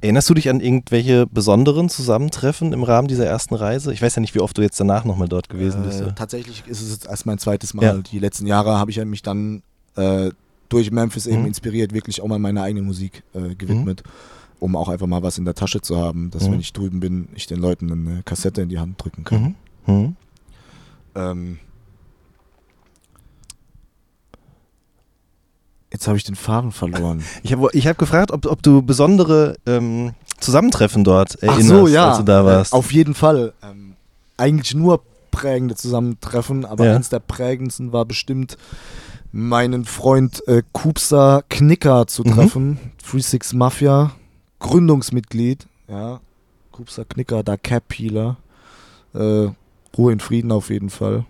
Erinnerst du dich an irgendwelche besonderen Zusammentreffen im Rahmen dieser ersten Reise? Ich weiß ja nicht, wie oft du jetzt danach nochmal dort gewesen bist. Äh, tatsächlich ist es jetzt erst mein zweites Mal. Ja. Die letzten Jahre habe ich mich dann äh, durch Memphis eben mhm. inspiriert, wirklich auch mal meiner eigenen Musik äh, gewidmet. Mhm. Um auch einfach mal was in der Tasche zu haben, dass mhm. wenn ich drüben bin, ich den Leuten eine Kassette in die Hand drücken kann. Mhm. Mhm. Ähm, Jetzt habe ich den Faden verloren. Ich habe ich hab gefragt, ob, ob du besondere ähm, Zusammentreffen dort erinnerst, Ach so, ja. als du da warst. Äh, auf jeden Fall. Ähm, eigentlich nur prägende Zusammentreffen, aber ja. eins der prägendsten war bestimmt meinen Freund äh, Kupsa Knicker zu mhm. treffen. Mhm. Free Six Mafia, Gründungsmitglied. Ja, Kupsa Knicker, da Cap Healer. Äh, Ruhe in Frieden auf jeden Fall.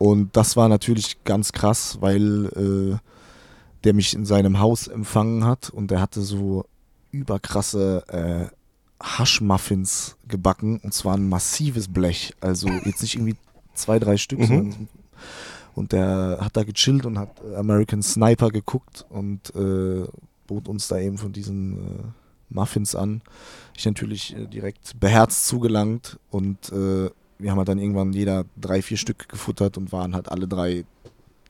Und das war natürlich ganz krass, weil äh, der mich in seinem Haus empfangen hat und der hatte so überkrasse äh, Haschmuffins gebacken und zwar ein massives Blech. Also jetzt nicht irgendwie zwei, drei Stück, mhm. sondern und der hat da gechillt und hat American Sniper geguckt und äh, bot uns da eben von diesen äh, Muffins an. Ich natürlich äh, direkt beherzt zugelangt und äh, wir haben halt dann irgendwann jeder drei, vier Stück gefuttert und waren halt alle drei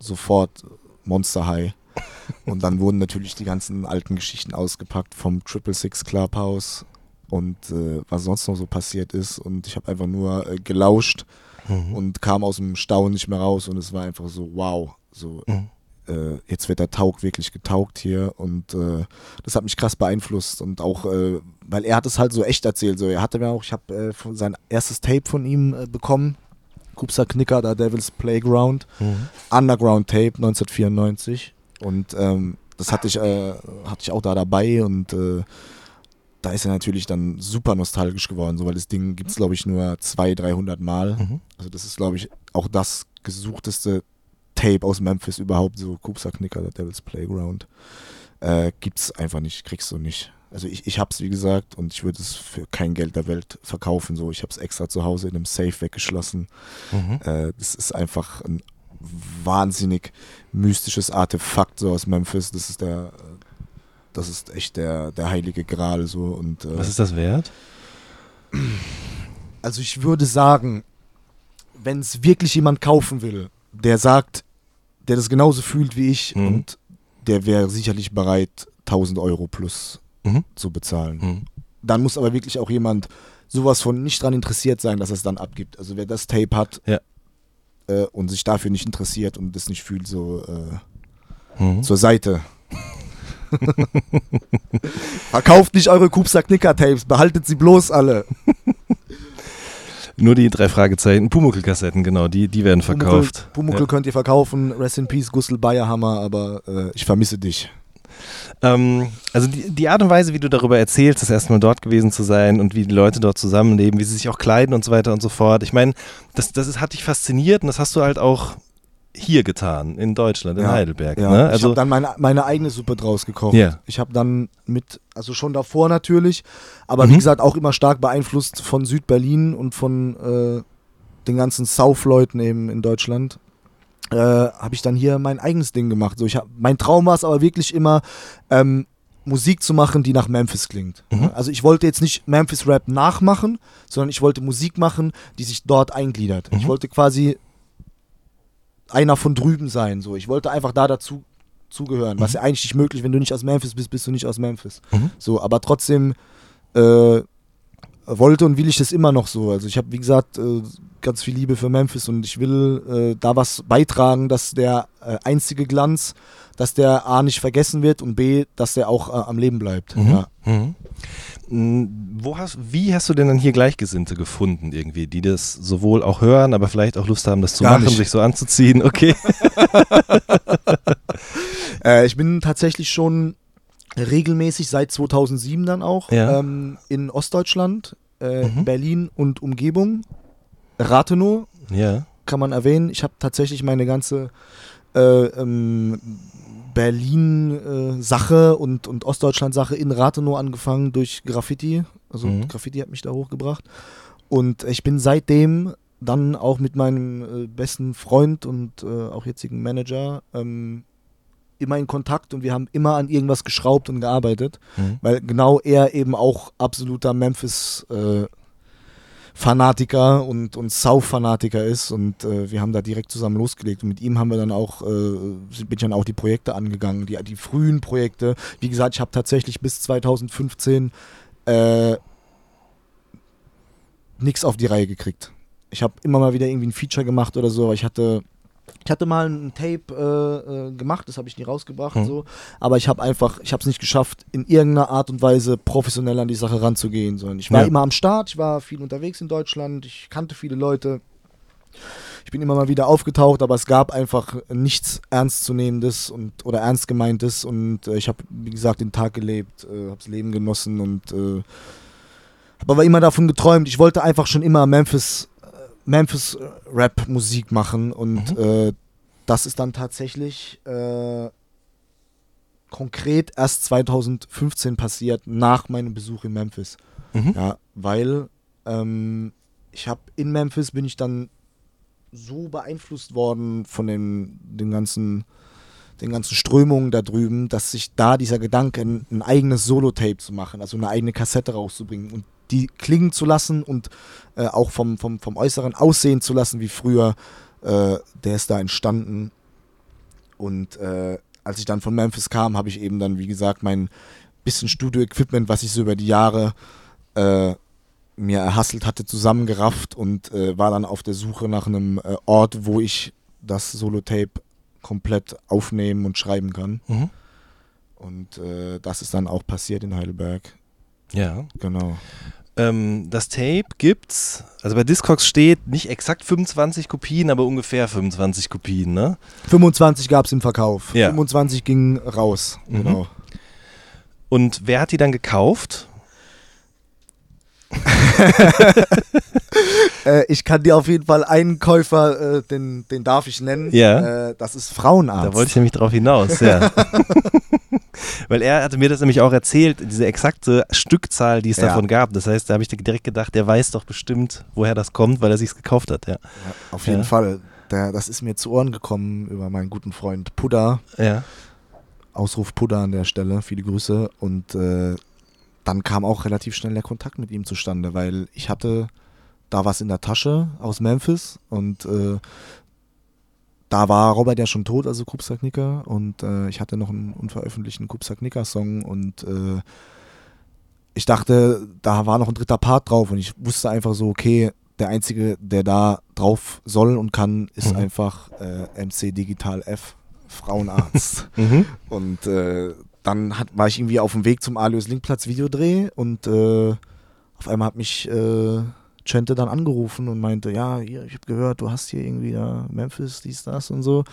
sofort Monster High. Und dann wurden natürlich die ganzen alten Geschichten ausgepackt vom Triple Six Clubhouse und äh, was sonst noch so passiert ist. Und ich habe einfach nur äh, gelauscht mhm. und kam aus dem Staunen nicht mehr raus und es war einfach so, wow. So, mhm äh, jetzt wird der Taug wirklich getaugt hier und äh, das hat mich krass beeinflusst und auch, äh, weil er hat es halt so echt erzählt, so er hatte mir auch, ich habe äh, sein erstes Tape von ihm äh, bekommen, Kupsa Knicker, da Devil's Playground, mhm. Underground Tape 1994 und ähm, das hatte ich, äh, hatte ich auch da dabei und da ist er natürlich dann super nostalgisch geworden, so weil das Ding gibt es glaube ich nur 200, 300 Mal. Mhm. Also das ist glaube ich auch das gesuchteste Tape aus Memphis überhaupt, so Kupsa Knicker, der Devil's Playground, äh, gibt's einfach nicht, kriegst du nicht. Also ich, ich hab's, wie gesagt, und ich würde es für kein Geld der Welt verkaufen. So, ich hab's extra zu Hause in einem Safe weggeschlossen. Mhm. Äh, das ist einfach ein wahnsinnig mystisches Artefakt so aus Memphis. Das ist der, das ist echt der, der heilige Gral so. Und, äh, Was ist das wert? Also ich würde sagen, wenn es wirklich jemand kaufen will, der sagt, der das genauso fühlt wie ich mhm. und der wäre sicherlich bereit, 1000 Euro plus mhm. zu bezahlen. Mhm. Dann muss aber wirklich auch jemand sowas von nicht daran interessiert sein, dass er es dann abgibt. Also wer das Tape hat ja. äh, und sich dafür nicht interessiert und das nicht fühlt, so äh, mhm. zur Seite. Verkauft nicht eure Kupsa Knicker Tapes, behaltet sie bloß alle. Nur die drei Fragezeichen, Pumuckl-Kassetten, genau, die, die werden verkauft. Pumuckl, Pumuckl ja. könnt ihr verkaufen, Rest in Peace, Gustl Bayerhammer, aber äh, ich vermisse dich. Ähm, also die, die, Art und Weise, wie du darüber erzählst, das erste Mal dort gewesen zu sein und wie die Leute dort zusammenleben, wie sie sich auch kleiden und so weiter und so fort. Ich meine, das, das ist, hat dich fasziniert und das hast du halt auch hier getan, in Deutschland, in ja, Heidelberg. Ja. Ne? Also, ich habe dann meine, meine eigene Suppe draus gekocht. Yeah. Ich habe dann mit, also schon davor natürlich, aber mhm. wie gesagt auch immer stark beeinflusst von Südberlin und von äh, den ganzen South-Leuten eben in Deutschland. Äh, habe ich dann hier mein eigenes Ding gemacht. So, ich hab, mein Traum war es aber wirklich immer, ähm, Musik zu machen, die nach Memphis klingt. Mhm. Also ich wollte jetzt nicht Memphis Rap nachmachen, sondern ich wollte Musik machen, die sich dort eingliedert. Mhm. Ich wollte quasi einer von drüben sein. So, ich wollte einfach da dazu zugehören, mhm. was ja eigentlich nicht möglich, wenn du nicht aus Memphis bist, bist du nicht aus Memphis. Mhm. So, aber trotzdem äh, wollte und will ich das immer noch so. Also ich habe, wie gesagt, äh, ganz viel Liebe für Memphis und ich will äh, da was beitragen, dass der äh, einzige Glanz, dass der A nicht vergessen wird und B, dass der auch äh, am Leben bleibt. Mhm. Ja. Mhm. Wo hast, wie hast du denn dann hier Gleichgesinnte gefunden irgendwie, die das sowohl auch hören, aber vielleicht auch Lust haben, das zu Gar machen, nicht. sich so anzuziehen? Okay. äh, ich bin tatsächlich schon regelmäßig seit 2007 dann auch ja. ähm, in Ostdeutschland, äh, mhm. Berlin und Umgebung, Rathenow, ja. kann man erwähnen. Ich habe tatsächlich meine ganze äh, ähm, Berlin-Sache äh, und, und Ostdeutschland-Sache in Rathenow angefangen durch Graffiti. Also mhm. Graffiti hat mich da hochgebracht. Und ich bin seitdem dann auch mit meinem äh, besten Freund und äh, auch jetzigen Manager ähm, immer in Kontakt und wir haben immer an irgendwas geschraubt und gearbeitet, mhm. weil genau er eben auch absoluter Memphis äh, Fanatiker und, und Sau-Fanatiker ist und äh, wir haben da direkt zusammen losgelegt und mit ihm haben wir dann auch, äh, bin ich dann auch die Projekte angegangen, die, die frühen Projekte. Wie gesagt, ich habe tatsächlich bis 2015 äh, nichts auf die Reihe gekriegt. Ich habe immer mal wieder irgendwie ein Feature gemacht oder so, aber ich hatte ich hatte mal ein Tape äh, äh, gemacht, das habe ich nie rausgebracht, mhm. so. Aber ich habe einfach, ich habe es nicht geschafft, in irgendeiner Art und Weise professionell an die Sache ranzugehen. Sondern ich war ja. immer am Start, ich war viel unterwegs in Deutschland, ich kannte viele Leute. Ich bin immer mal wieder aufgetaucht, aber es gab einfach nichts Ernstzunehmendes und oder ernst gemeintes und äh, ich habe, wie gesagt, den Tag gelebt, äh, habe das Leben genossen und äh, habe aber immer davon geträumt. Ich wollte einfach schon immer Memphis Memphis Rap Musik machen und mhm. äh, das ist dann tatsächlich äh, konkret erst 2015 passiert nach meinem Besuch in Memphis. Mhm. Ja, weil ähm, ich habe in Memphis bin ich dann so beeinflusst worden von den, den ganzen den ganzen Strömungen da drüben, dass sich da dieser Gedanke, ein, ein eigenes Solo-Tape zu machen, also eine eigene Kassette rauszubringen und die klingen zu lassen und äh, auch vom, vom, vom Äußeren aussehen zu lassen wie früher, äh, der ist da entstanden. Und äh, als ich dann von Memphis kam, habe ich eben dann, wie gesagt, mein bisschen Studio-Equipment, was ich so über die Jahre äh, mir erhasselt hatte, zusammengerafft und äh, war dann auf der Suche nach einem äh, Ort, wo ich das Solo-Tape komplett aufnehmen und schreiben kann. Mhm. Und das ist dann auch passiert in Heidelberg. Ja. Genau. Ähm, das Tape gibt's, also bei Discogs steht nicht exakt 25 Kopien, aber ungefähr 25 Kopien, ne? 25 gab es im Verkauf. Ja. 25 gingen raus, mhm. genau. Und wer hat die dann gekauft? äh, ich kann dir auf jeden Fall einen Käufer, äh, den, den darf ich nennen. Ja. Äh, das ist Frauenarzt. Da wollte ich nämlich drauf hinaus, ja. Weil er hatte mir das nämlich auch erzählt, diese exakte Stückzahl, die es ja. davon gab. Das heißt, da habe ich direkt gedacht, der weiß doch bestimmt, woher das kommt, weil er sich gekauft hat. Ja. ja auf jeden ja. Fall. Der, das ist mir zu Ohren gekommen über meinen guten Freund Pudda. Ja. Ausruf Pudda an der Stelle, viele Grüße. Und äh, dann kam auch relativ schnell der Kontakt mit ihm zustande, weil ich hatte da was in der Tasche aus Memphis und äh, da war Robert ja schon tot, also Kupsak Nicker, und äh, ich hatte noch einen unveröffentlichten Kupsak Nicker Song und äh, ich dachte, da war noch ein dritter Part drauf und ich wusste einfach so, okay, der einzige, der da drauf soll und kann, ist mhm. einfach äh, MC Digital F, Frauenarzt. mhm. Und äh, dann hat, war ich irgendwie auf dem Weg zum Alios Linkplatz Videodreh und äh, auf einmal hat mich äh, Chente dann angerufen und meinte, ja, hier, ich habe gehört, du hast hier irgendwie ja, Memphis, dies, das und so.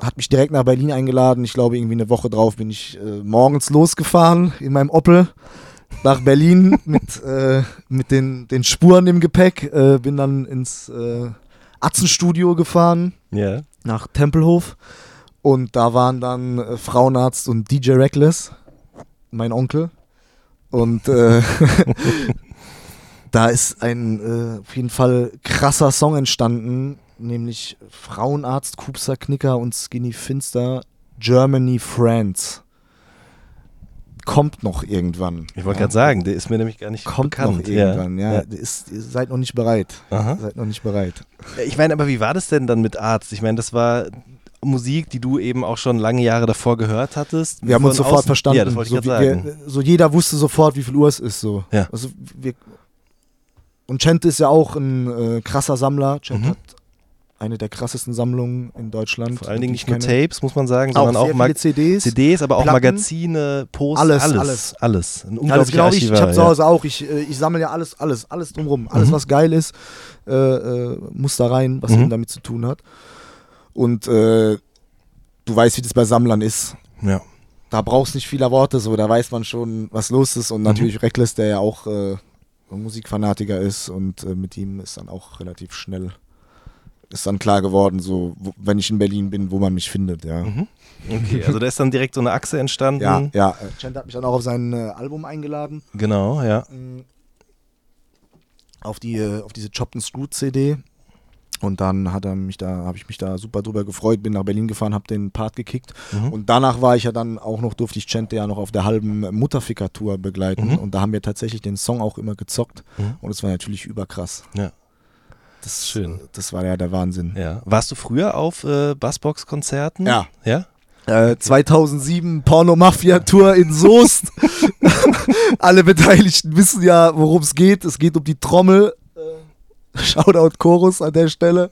Hat mich direkt nach Berlin eingeladen. Ich glaube, irgendwie eine Woche drauf bin ich äh, morgens losgefahren in meinem Opel nach Berlin mit, äh, mit den, den Spuren im Gepäck. Äh, bin dann ins äh, Atzenstudio gefahren, yeah. nach Tempelhof. Und da waren dann äh, Frauenarzt und DJ Reckless, mein Onkel. Und äh, da ist ein äh, auf jeden Fall krasser Song entstanden, nämlich Frauenarzt, Kupser, Knicker und Skinny Finster, Germany Friends. Kommt noch irgendwann. Ich wollte ja. gerade sagen, der ist mir nämlich gar nicht Kommt bekannt. noch irgendwann, ja. ja. Ist, ihr seid noch nicht bereit. Aha. Seid noch nicht bereit. Ich meine, aber wie war das denn dann mit Arzt? Ich meine, das war Musik, die du eben auch schon lange Jahre davor gehört hattest. Wir haben uns sofort außen, verstanden. Ja, das wollte ich so, sagen. Wir, so jeder wusste sofort, wie viel Uhr es ist. So. Ja. Also wir, und Chent ist ja auch ein äh, krasser Sammler. Chent mhm. hat eine der krassesten Sammlungen in Deutschland. Vor allen Dingen nicht nur Tapes, muss man sagen, sondern auch, auch CDs, CDs, aber auch Platten, Magazine, Posts, alles, alles, alles. Ein alles genau ich. Ich habe zu Hause auch. Ich, äh, ich sammle ja alles, alles, alles drumherum. Alles, mhm. was geil ist, äh, äh, muss da rein, was mhm. eben damit zu tun hat. Und äh, du weißt, wie das bei Sammlern ist. Ja. Da brauchst nicht viele Worte, so da weiß man schon, was los ist. Und mhm. natürlich Reckless, der ja auch äh, Musikfanatiker ist und äh, mit ihm ist dann auch relativ schnell ist dann klar geworden, so wo, wenn ich in Berlin bin, wo man mich findet, ja. Mhm. Okay, also da ist dann direkt so eine Achse entstanden. Ja, ja. Chant hat mich dann auch auf sein äh, Album eingeladen. Genau, ja. Mm. Auf die äh, auf diese Chopped and Screwed CD. Und dann hat er mich da, habe ich mich da super drüber gefreut, bin nach Berlin gefahren, habe den Part gekickt. Mhm. Und danach war ich ja dann auch noch, durfte ich Chente ja noch auf der halben Mutterficker-Tour begleiten. Mhm. Und da haben wir tatsächlich den Song auch immer gezockt. Mhm. Und es war natürlich überkrass. Ja. Das ist schön. Das war ja der Wahnsinn. Ja. Warst du früher auf äh, Bassbox-Konzerten? Ja. Ja? Äh, 2007 Porno-Mafia-Tour in Soest. Alle Beteiligten wissen ja, worum es geht. Es geht um die Trommel. Shoutout Chorus an der Stelle.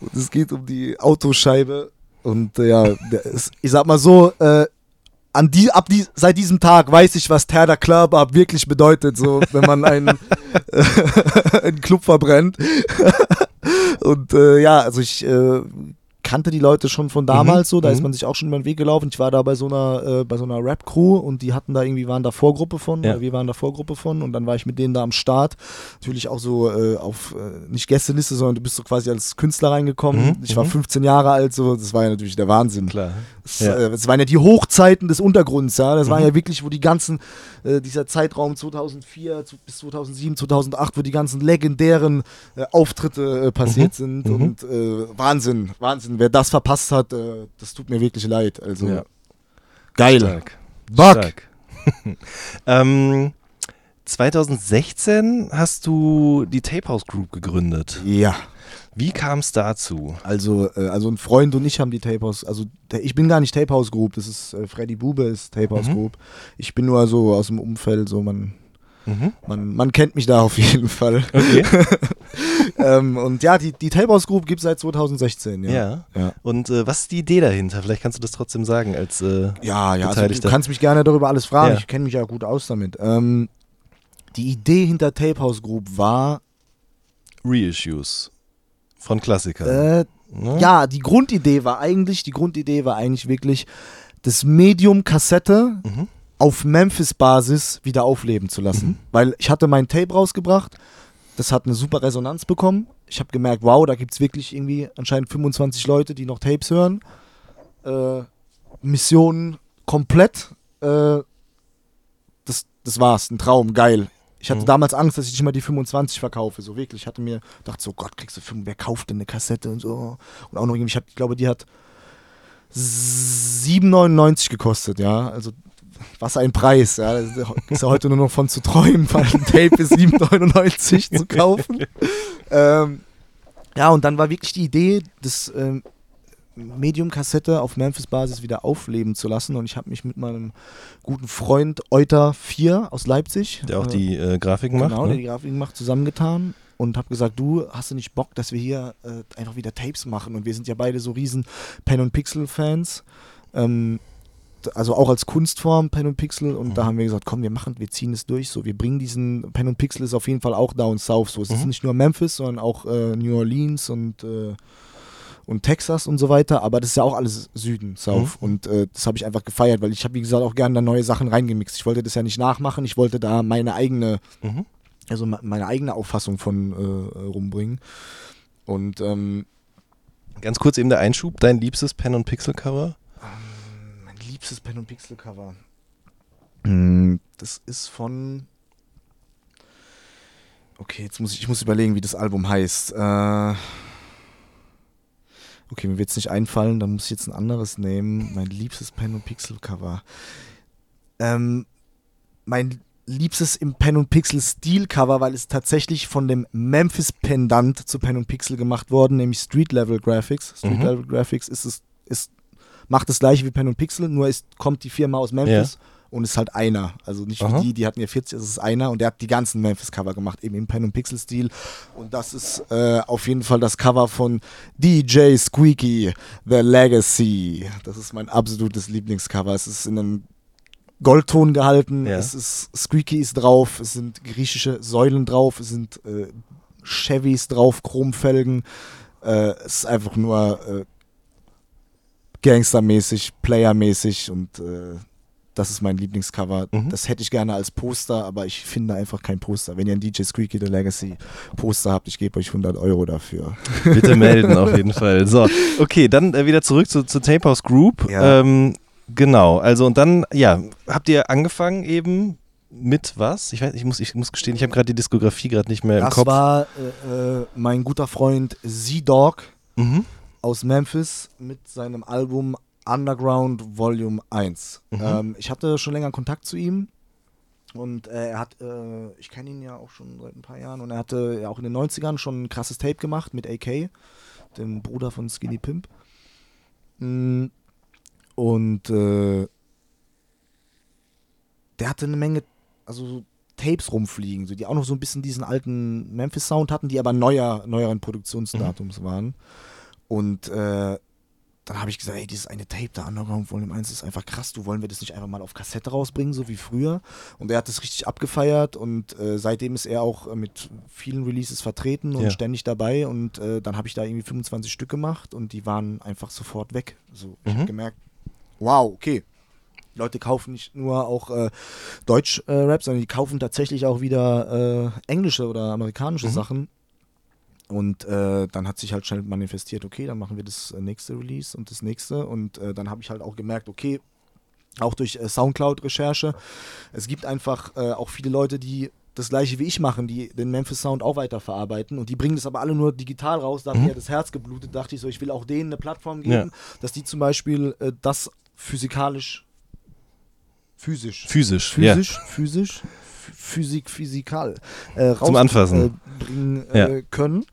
Und es geht um die Autoscheibe. Und äh, ja, ich sag mal so, äh, an die, ab die, seit diesem Tag weiß ich, was Terda Club ab wirklich bedeutet, so wenn man einen, einen Club verbrennt. Und äh, ja, also ich äh, kannte die Leute schon von damals mhm. so, da mhm. ist man sich auch schon über den Weg gelaufen. Ich war da bei so einer, äh, bei so einer Rap-Crew und die hatten da irgendwie, waren da Vorgruppe von, ja. wir waren da Vorgruppe von und dann war ich mit denen da am Start. Natürlich auch so äh, auf, äh, nicht Gästeliste, sondern du bist so quasi als Künstler reingekommen. Mhm. Ich war 15 mhm. Jahre alt, so, das war ja natürlich der Wahnsinn. Klar. Das, ja. äh, das waren ja die Hochzeiten des Untergrunds, ja. Das mhm. war ja wirklich, wo die ganzen, äh, dieser Zeitraum 2004 zu, bis 2007, 2008, wo die ganzen legendären äh, Auftritte äh, passiert mhm. sind mhm. und Wahnsinn, Wahnsinn wer das verpasst hat, äh, das tut mir wirklich leid. Also ja. geil. Stark. Bock. Stark. ähm, 2016 hast du die Tape House Group gegründet. Ja. Wie kam es dazu? Also, äh, also ein Freund und ich haben die Tape House, also ich bin gar nicht Tape House Group, das ist äh, Freddy Bube ist Tape House mhm. Group. Ich bin nur so aus dem Umfeld, so man Mhm. Man, man kennt mich da auf jeden Fall. Okay. Ähm, und ja, die, die Tailboss Group gibt es seit 2016. Ja. ja. ja. Und äh, was ist die Idee dahinter? Vielleicht kannst du das trotzdem sagen als äh, Ja, ja, also du kannst mich gerne darüber alles fragen. Ja. Ich kenne mich ja gut aus damit. Ähm, die Idee hinter Tape House Group war Reissues von Klassikern. Äh, ne? Ja, die Grundidee war eigentlich, die Grundidee war eigentlich wirklich das Medium Kassette mhm auf Memphis-Basis wieder aufleben zu lassen. Mhm. Weil ich hatte mein Tape rausgebracht, das hat eine super Resonanz bekommen. Ich habe gemerkt, wow, da gibt es wirklich irgendwie anscheinend 25 Leute, die noch Tapes hören. Äh, Missionen komplett. Äh, das, das war's, ein Traum, geil. Ich hatte mhm. damals Angst, dass ich nicht mal die 25 verkaufe, so wirklich. Ich hatte mir gedacht, so Gott, kriegst du 5, wer kauft denn eine Kassette und so. Und auch noch irgendwie, ich, hab, ich glaube, die hat 7,99 gekostet, ja. Also was ein Preis, ja. Das ist ja heute nur noch von zu träumen, weil ein Tape ist 7,99 zu kaufen. ähm, ja, und dann war wirklich die Idee, das ähm, Medium-Kassette auf Memphis-Basis wieder aufleben zu lassen. Und ich habe mich mit meinem guten Freund Euter 4 aus Leipzig, der auch äh, die äh, Grafiken macht, genau, ne? der die Grafiken macht, zusammengetan und habe gesagt, du hast du nicht Bock, dass wir hier äh, einfach wieder Tapes machen? Und wir sind ja beide so riesen Pen und Pixel Fans. Ähm, also auch als Kunstform Pen und Pixel und mhm. da haben wir gesagt, komm, wir machen, wir ziehen es durch, so wir bringen diesen Pen und Pixel ist auf jeden Fall auch down south, so es mhm. ist nicht nur Memphis, sondern auch äh, New Orleans und äh, und Texas und so weiter, aber das ist ja auch alles Süden, South. Mhm. Und äh, das habe ich einfach gefeiert, weil ich habe, wie gesagt, auch gerne da neue Sachen reingemixt. Ich wollte das ja nicht nachmachen, ich wollte da meine eigene, mhm. also meine eigene Auffassung von äh, rumbringen. Und ähm, ganz kurz eben der Einschub, dein liebstes Pen und Pixel Cover? Liebstes Pen und Pixel Cover. Hm, das ist von. Okay, jetzt muss ich, ich muss überlegen, wie das Album heißt. Äh, Okay, mir wird es nicht einfallen, dann muss ich jetzt ein anderes nehmen. Mein liebstes Pen- und Pixel-Cover. Ähm, mein liebstes im Pen und Pixel Stil-Cover, weil es tatsächlich von dem Memphis Pendant zu Pen und Pixel gemacht worden, nämlich Street Level Graphics. Street mhm. Level Graphics ist es, ist, macht das gleiche wie Pen und Pixel, nur ist, kommt die Firma aus Memphis. Ja und ist halt einer. Also nicht Aha. wie die, die hatten ja 40, es ist einer und der hat die ganzen Memphis-Cover gemacht, eben im Pen- und Pixel-Stil. Und das ist äh, auf jeden Fall das Cover von DJ Squeaky, The Legacy. Das ist mein absolutes Lieblingscover. Es ist in einem Goldton gehalten. Ja. Es ist Squeaky ist drauf, es sind griechische Säulen drauf, es sind äh, Chevys drauf, Chromfelgen. Äh, es ist einfach nur äh, Gangstermäßig, Playermäßig und äh, das ist mein Lieblingscover. Mhm. Das hätte ich gerne als Poster, aber ich finde einfach kein Poster. Wenn ihr ein DJ Squeaky The Legacy Poster habt, ich gebe euch 100 Euro dafür. Bitte melden auf jeden Fall. So, okay, dann äh, wieder zurück zu, zu Tape House Group. Ja. Ähm, Genau, also und dann, ja, habt ihr angefangen eben mit was? Ich weiß, ich muss, ich muss gestehen, ich habe gerade die Diskografie gerade nicht mehr das im Kopf. Das war äh, äh, mein guter Freund Z-Dog mhm. Aus Memphis mit seinem Album Underground Volume 1. Mhm. Ähm, ich hatte schon länger Kontakt zu ihm und äh, er hat, äh, ich kenne ihn ja auch schon seit ein paar Jahren und er hatte ja auch in den 90ern schon ein krasses Tape gemacht mit AK, dem Bruder von Skinny Pimp. Mhm und äh, der hatte eine Menge, also Tapes rumfliegen, so, die auch noch so ein bisschen diesen alten Memphis-Sound hatten, die aber neuer, neueren Produktionsdatums mhm. waren. Und äh, dann habe ich gesagt, ey, dieses eine Tape da, Underground Volume 1, ist einfach krass, du wollen wir das nicht einfach mal auf Kassette rausbringen, so wie früher. Und er hat das richtig abgefeiert und äh, seitdem ist er auch äh, mit vielen Releases vertreten und ja. ständig dabei. Und äh, dann habe ich da irgendwie 25 Stück gemacht und die waren einfach sofort weg. So, ich mhm. habe gemerkt, wow, okay. Die Leute kaufen nicht nur auch äh, Deutsch-Rap, äh, sondern die kaufen tatsächlich auch wieder äh, englische oder amerikanische mhm. Sachen. Und äh, dann hat sich halt schnell manifestiert, okay, dann machen wir das äh, nächste Release und das nächste. Und äh, dann habe ich halt auch gemerkt, okay, auch durch äh, Soundcloud-Recherche, es gibt einfach äh, auch viele Leute, die das gleiche wie ich machen, die den Memphis Sound auch weiterverarbeiten und die bringen das aber alle nur digital raus. Da hat mhm. mir das Herz geblutet, dachte ich so, ich will auch denen eine Plattform geben, ja. dass die zum Beispiel äh, das physikalisch, physisch, physisch, physisch, ja. physisch, Physik, physikal äh, Zum Anfassen. Äh, bringen äh, ja. können.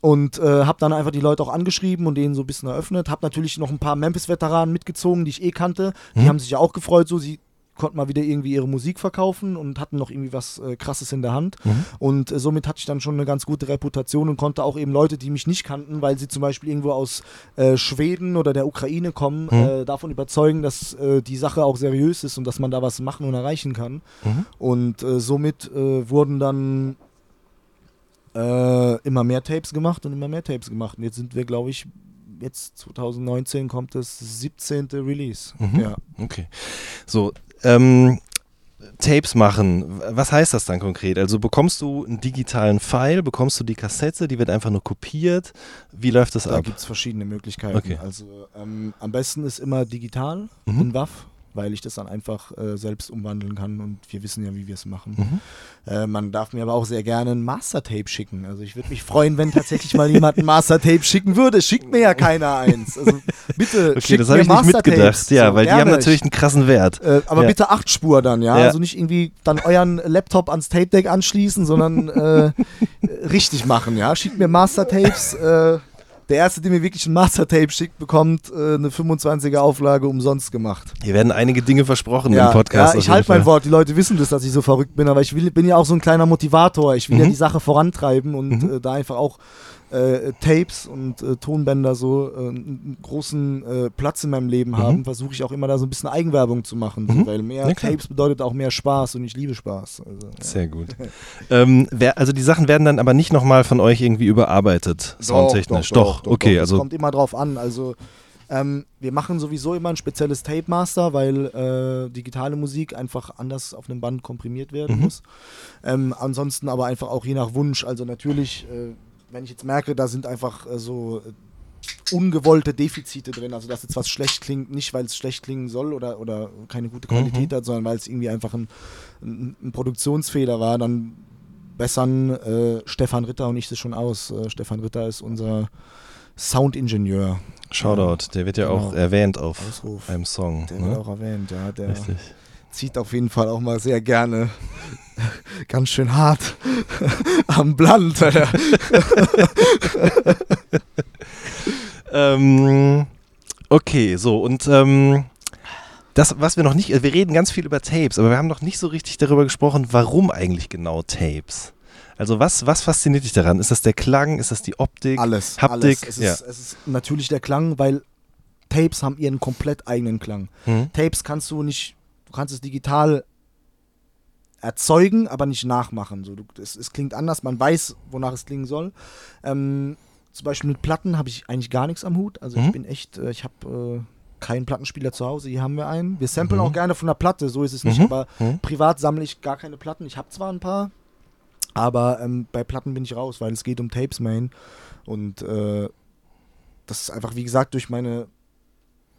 Und äh, habe dann einfach die Leute auch angeschrieben und denen so ein bisschen eröffnet. Habe natürlich noch ein paar Memphis-Veteranen mitgezogen, die ich eh kannte. Die mhm. haben sich ja auch gefreut, so sie konnten mal wieder irgendwie ihre Musik verkaufen und hatten noch irgendwie was äh, Krasses in der Hand. Mhm. Und äh, somit hatte ich dann schon eine ganz gute Reputation und konnte auch eben Leute, die mich nicht kannten, weil sie zum Beispiel irgendwo aus äh, Schweden oder der Ukraine kommen, mhm. Äh, davon überzeugen, dass äh, die Sache auch seriös ist und dass man da was machen und erreichen kann. Mhm. Und äh, somit wurden dann immer mehr Tapes gemacht und immer mehr Tapes gemacht. Und jetzt sind wir, glaube ich, jetzt 2019 kommt das 17. Release. Mhm. Ja. Okay. So, ähm, Tapes machen, was heißt das dann konkret? Also bekommst du einen digitalen File, bekommst du die Kassette, die wird einfach nur kopiert. Wie läuft das da ab? Da gibt es verschiedene Möglichkeiten. Okay. Also ähm, am besten ist immer digital mhm. in WAV weil ich das dann einfach äh, selbst umwandeln kann und wir wissen ja, wie wir es machen. Mhm. Äh, man darf mir aber auch sehr gerne ein Mastertape schicken. Also ich würde mich freuen, wenn tatsächlich mal jemand ein Mastertape schicken würde. Schickt mir ja keiner eins. Also bitte okay, schickt das mir ich nicht mitgedacht, ja, so, weil gerne. die haben natürlich einen krassen Wert. Äh, aber ja. bitte acht Spur dann, ja? ja? Also nicht irgendwie dann euren Laptop ans Tape Deck anschließen, sondern äh, richtig machen, ja? Schickt mir Mastertapes äh, der erste, der mir wirklich ein Mastertape schickt, bekommt äh, eine 25er Auflage umsonst gemacht. Hier werden einige Dinge versprochen ja, im Podcast. Ja, ich halte mein Wort. Die Leute wissen das, dass ich so verrückt bin, aber ich will, bin ja auch so ein kleiner Motivator. Ich will mhm. ja die Sache vorantreiben und mhm. äh, da einfach auch äh, Tapes und äh, Tonbänder so äh, einen großen äh, Platz in meinem Leben mhm. haben, versuche ich auch immer da so ein bisschen Eigenwerbung zu machen, mhm. so, weil mehr ja, Tapes bedeutet auch mehr Spaß und ich liebe Spaß. Also, ja. Sehr gut. ähm, wer, also die Sachen werden dann aber nicht nochmal von euch irgendwie überarbeitet, soundtechnisch. Doch, doch, doch, doch okay. Doch, also kommt immer drauf an. Also ähm, wir machen sowieso immer ein spezielles Tape Master, weil äh, digitale Musik einfach anders auf einem Band komprimiert werden mhm. muss. Ähm, ansonsten aber einfach auch je nach Wunsch. Also natürlich äh, wenn ich jetzt merke, da sind einfach äh, so äh, ungewollte Defizite drin, also dass jetzt was schlecht klingt, nicht weil es schlecht klingen soll oder, oder keine gute Qualität mhm. hat, sondern weil es irgendwie einfach ein, ein, ein, Produktionsfehler war, dann bessern äh, Stefan Ritter und ich das schon aus. Äh, Stefan Ritter ist unser Soundingenieur. Shoutout, der wird ja genau. auch erwähnt auf Ausruf. einem Song. Der ne? wird auch erwähnt, ja. Der Richtig. Zieht auf jeden Fall auch mal sehr gerne ganz schön hart am Blatt. ähm, okay, so und ähm, das, was wir noch nicht, wir reden ganz viel über Tapes, aber wir haben noch nicht so richtig darüber gesprochen, warum eigentlich genau Tapes. Also was, was fasziniert dich daran? Ist das der Klang? Ist das die Optik? Alles. Haptik? Alles. Es, ja. ist, es ist natürlich der Klang, weil Tapes haben ihren komplett eigenen Klang. Mhm. Tapes kannst du nicht, du kannst es digital erzeugen, aber nicht nachmachen. So, du, es, es, klingt anders, man weiß, wonach es klingen soll. Ähm, zum Beispiel mit Platten habe ich eigentlich gar nichts am Hut. Also mhm. ich bin echt, äh, ich habe äh, keinen Plattenspieler zu Hause, hier haben wir einen. Wir samplen mhm. auch gerne von der Platte, so ist es nicht, mhm. aber mhm. privat sammle ich gar keine Platten. Ich habe zwar ein paar, aber ähm, bei Platten bin ich raus, weil es geht um Tapes, Main. Und äh, das ist einfach, wie gesagt, durch meine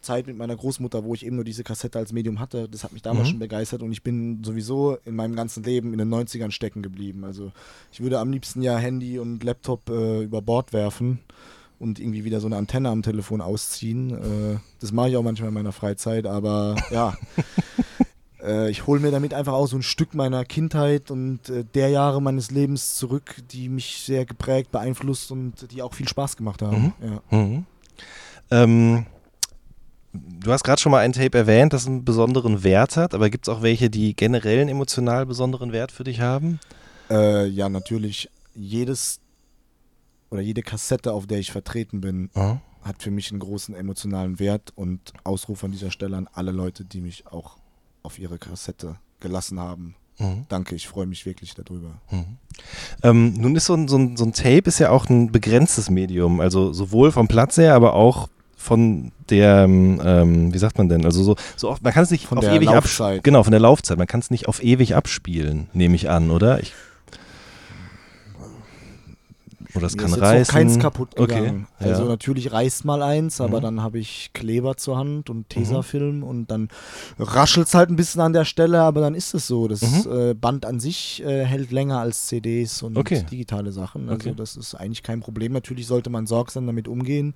Zeit mit meiner Großmutter, wo ich eben nur diese Kassette als Medium hatte, das hat mich damals mhm. schon begeistert und ich bin sowieso in meinem ganzen Leben in den 90ern stecken geblieben. Also ich würde am liebsten ja Handy und Laptop äh, über Bord werfen und irgendwie wieder so eine Antenne am Telefon ausziehen. Äh, das mache ich auch manchmal in meiner Freizeit, aber ja. äh, ich hole mir damit einfach auch so ein Stück meiner Kindheit und äh, der Jahre meines Lebens zurück, die mich sehr geprägt, beeinflusst und die auch viel Spaß gemacht haben. Mhm. Ja. Mhm. Ähm, du hast gerade schon mal ein Tape erwähnt, das einen besonderen Wert hat, aber gibt es auch welche, die generell einen emotional besonderen Wert für dich haben? Äh, ja, natürlich. Jedes oder jede Kassette, auf der ich vertreten bin, mhm. hat für mich einen großen emotionalen Wert und Ausruf an dieser Stelle an alle Leute, die mich auch auf ihre Kassette gelassen haben. Mhm. Danke, ich freue mich wirklich darüber. Mhm. Ähm, nun ist so ein, so, ein, so ein Tape ist ja auch ein begrenztes Medium, also sowohl vom Platz her, aber auch von der, ähm, wie sagt man denn, also so, so oft, man kann es nicht von auf ewig abspielen. Genau, von der Laufzeit. Man kann es nicht auf ewig abspielen, nehme ich an, oder? Ich oder es kann ist reißen. keins kaputt gegangen. Okay, also natürlich reißt mal eins, aber mhm. dann habe ich Kleber zur Hand und Tesafilm mhm. und dann raschelt es halt ein bisschen an der Stelle, aber dann ist es so. Das mhm. äh, Band an sich äh, hält länger als CDs und okay. digitale Sachen. Also okay. das ist eigentlich kein Problem. Natürlich sollte man sorgsam damit umgehen.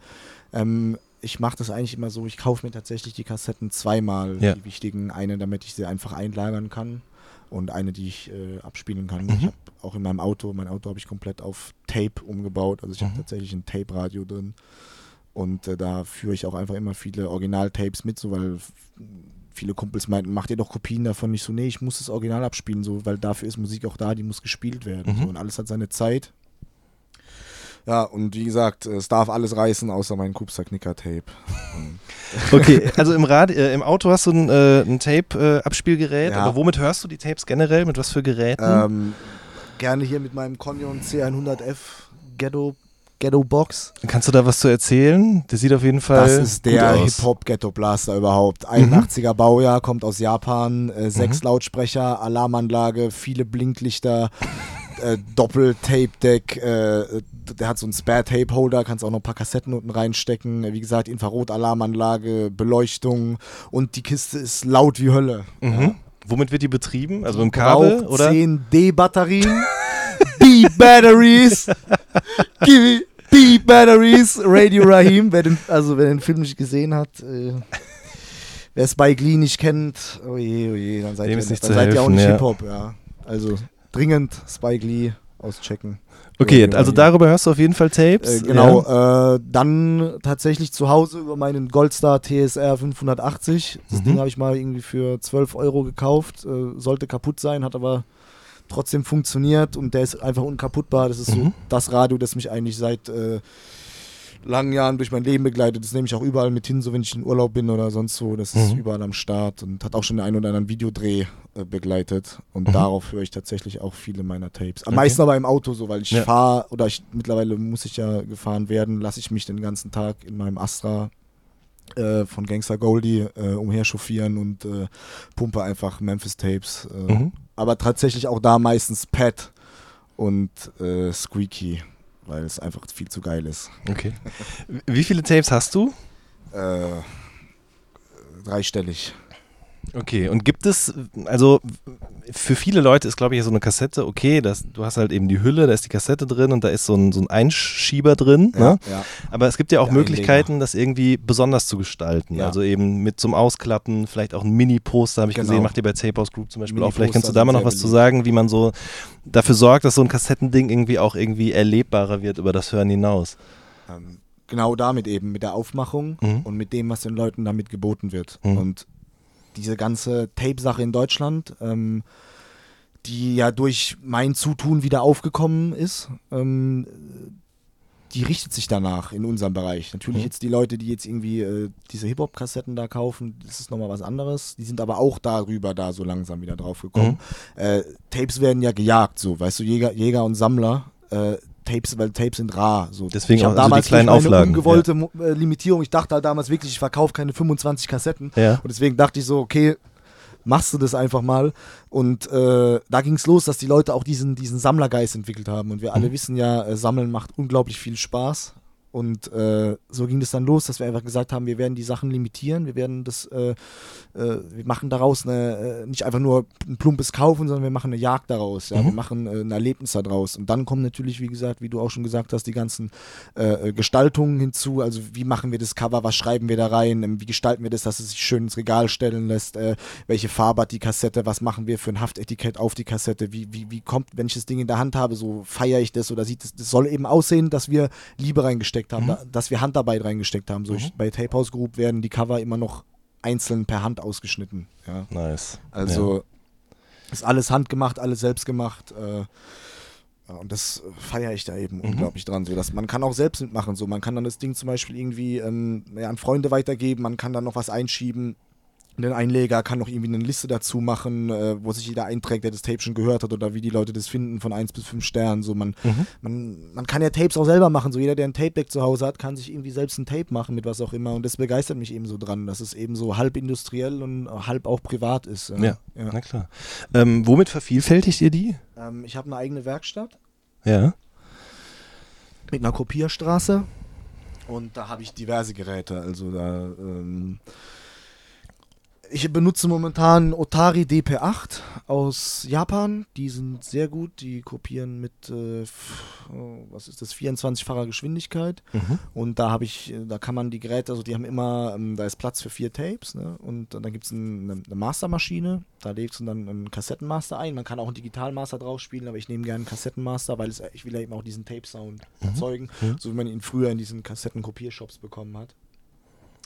Ähm, ich mache das eigentlich immer so, ich kaufe mir tatsächlich die Kassetten zweimal, ja. die wichtigen. Eine, damit ich sie einfach einlagern kann und eine, die ich äh, abspielen kann. Mhm. Ich habe auch in meinem Auto, mein Auto habe ich komplett auf Tape umgebaut. Also ich mhm. habe tatsächlich ein Tape-Radio drin. Und äh, da führe ich auch einfach immer viele Original-Tapes mit, so weil viele Kumpels meinten, macht ihr doch Kopien davon nicht so, nee, ich muss das Original abspielen, so, weil dafür ist Musik auch da, die muss gespielt werden. Mhm. So, und alles hat seine Zeit. Ja, und wie gesagt, es darf alles reißen, außer mein Kupster Knicker Tape. okay, also im, Rad, äh, im Auto hast du ein, äh, ein Tape-Abspielgerät, äh, ja. aber womit hörst du die Tapes generell? Mit was für Geräten? Ähm, gerne hier mit meinem Conyon C100F Ghetto Ghetto Box. Kannst du da was zu erzählen? Der sieht auf jeden Fall. Das ist der Hip-Hop Ghetto Blaster überhaupt. 81er mhm. Baujahr, kommt aus Japan, äh, sechs mhm. Lautsprecher, Alarmanlage, viele Blinklichter, äh, Doppel-Tape-Deck, äh, der hat so einen Spare-Tape-Holder, kannst auch noch ein paar Kassetten unten reinstecken. Wie gesagt, Infrarot-Alarmanlage, Beleuchtung und die Kiste ist laut wie Hölle. Mhm. Ja. Womit wird die betrieben? Also im Kabel Braucht oder? 10 D-Batterien, B-Batteries, B-Batteries, Radio Rahim. Wer den, also wer den Film nicht gesehen hat, äh, wer Spike Lee nicht kennt, oh je, oh dann seid, ihr, dann seid ihr auch nicht ja. Hip-Hop. Ja. Also dringend Spike Lee auschecken. Okay, also darüber hörst du auf jeden Fall Tapes. Äh, genau, ja. äh, dann tatsächlich zu Hause über meinen Goldstar TSR 580. Das mhm. Ding habe ich mal irgendwie für 12 Euro gekauft. Äh, sollte kaputt sein, hat aber trotzdem funktioniert und der ist einfach unkaputtbar. Das ist mhm. so das Radio, das mich eigentlich seit äh, langen Jahren durch mein Leben begleitet. Das nehme ich auch überall mit hin, so wenn ich in Urlaub bin oder sonst wo. Das ist mhm. überall am Start und hat auch schon den einen oder anderen Videodreh begleitet. Und mhm. darauf höre ich tatsächlich auch viele meiner Tapes. Am okay. meisten aber im Auto so, weil ich ja. fahre oder ich mittlerweile muss ich ja gefahren werden, lasse ich mich den ganzen Tag in meinem Astra äh, von Gangster Goldie äh, umherchauffieren und äh, pumpe einfach Memphis Tapes. Äh, mhm. Aber tatsächlich auch da meistens Pat und äh, Squeaky weil es einfach viel zu geil ist. Okay. Wie viele Tapes hast du? Äh, dreistellig. Okay, und gibt es, also für viele Leute ist, glaube ich, so eine Kassette, okay, das, du hast halt eben die Hülle, da ist die Kassette drin und da ist so ein, so ein Einschieber drin. Ja, ne? ja. Aber es gibt ja auch Der Möglichkeiten, Einleger. das irgendwie besonders zu gestalten. Ja. Also eben mit zum Ausklappen, vielleicht auch ein Mini-Poster, habe ich genau. gesehen, macht ihr bei Tape House Group zum Beispiel auch. Vielleicht kannst du da mal noch was zu sagen, wie man so dafür sorgt, dass so ein Kassettending irgendwie auch irgendwie erlebbarer wird über das Hören hinaus. Ähm, genau damit eben, mit der Aufmachung mhm. und mit dem, was den Leuten damit geboten wird. Mhm. Und diese ganze Tape-Sache in Deutschland, ähm, die ja durch mein Zutun wieder aufgekommen ist, ähm, die richtet sich danach in unserem Bereich. Natürlich mhm. jetzt die Leute, die jetzt irgendwie äh, diese Hip-Hop-Kassetten da kaufen, das ist nochmal was anderes. Die sind aber auch darüber da so langsam wieder drauf gekommen. Mhm. Äh, Tapes werden ja gejagt, so, weißt du, Jäger, Jäger und Sammler. Äh, Tapes, weil Tapes sind rar. So. Deswegen ich auch damals also die kleinen Auflagen. ungewollte ja. Äh, Limitierung. Ich dachte halt damals wirklich, ich verkaufe keine 25 Kassetten. Ja. Und deswegen dachte ich so, okay, machst du das einfach mal. Und äh, da ging es los, dass die Leute auch diesen, diesen Sammlergeist entwickelt haben. Und wir alle mhm. wissen ja, äh, Sammeln macht unglaublich viel Spaß. Und äh, so ging es dann los, dass wir einfach gesagt haben, wir werden die Sachen limitieren, wir werden das, äh, äh, wir machen daraus eine, äh, nicht einfach nur ein plumpes Kaufen, sondern wir machen eine Jagd daraus, ja? Mhm. wir machen äh, ein Erlebnis daraus. Und dann kommen natürlich, wie gesagt, wie du auch schon gesagt hast, die ganzen äh, Gestaltungen hinzu. Also wie machen wir das Cover, was schreiben wir da rein, ähm, wie gestalten wir das, dass es sich schön ins Regal stellen lässt, welche Farbe hat die Kassette, was machen wir für ein Haftetikett auf die Kassette, wie, wie, wie kommt, wenn ich das Ding in der Hand habe, so feiere ich das oder sieht es, das soll eben aussehen, dass wir Liebe reingesteckt reingesteckt haben, mhm. da, dass wir Handarbeit reingesteckt haben. So mhm. ich, bei Tape House Group werden die Cover immer noch einzeln per Hand ausgeschnitten. Ja. Nice. Also ja. ist alles handgemacht, alles selbst gemacht. Äh, und das feiere ich da eben mhm. unglaublich dran. So, dass man kann auch selbst mitmachen. So, man kann dann das Ding zum Beispiel irgendwie ähm, ja, an Freunde weitergeben, man kann dann noch was einschieben den Einleger kann noch irgendwie eine Liste dazu machen, äh, wo sich jeder einträgt, der das Tape schon gehört hat oder wie die Leute das finden von 1 bis 5 Sternen. So man, mhm. man, man kann ja Tapes auch selber machen. So jeder, der ein Tape-Deck zu Hause hat, kann sich irgendwie selbst ein Tape machen mit was auch immer. Und das begeistert mich eben so dran, dass es eben so halb industriell und halb auch privat ist. Ja, ja. na klar. Ähm, womit vervielfältigt ihr die? Ähm, ich habe eine eigene Werkstatt. Ja. Mit einer Kopierstraße. Und da habe ich diverse Geräte. Also da ähm, ich benutze momentan Otari DP8 aus Japan. Die sind sehr gut. Die kopieren mit, äh, oh, was ist das, 24-facher Geschwindigkeit. Mhm. Und da habe ich, da kann man die Geräte, also die haben immer, ähm, da ist Platz für vier Tapes. Ne? Und dann gibt es eine, eine Mastermaschine. Da legst du dann einen Kassettenmaster ein. Man kann auch einen Digitalmaster drauf spielen, aber ich nehme gerne einen Kassettenmaster, weil es, ich will ja eben auch diesen Tape-Sound mhm. erzeugen, mhm. so wie man ihn früher in diesen Kassettenkopiershops bekommen hat.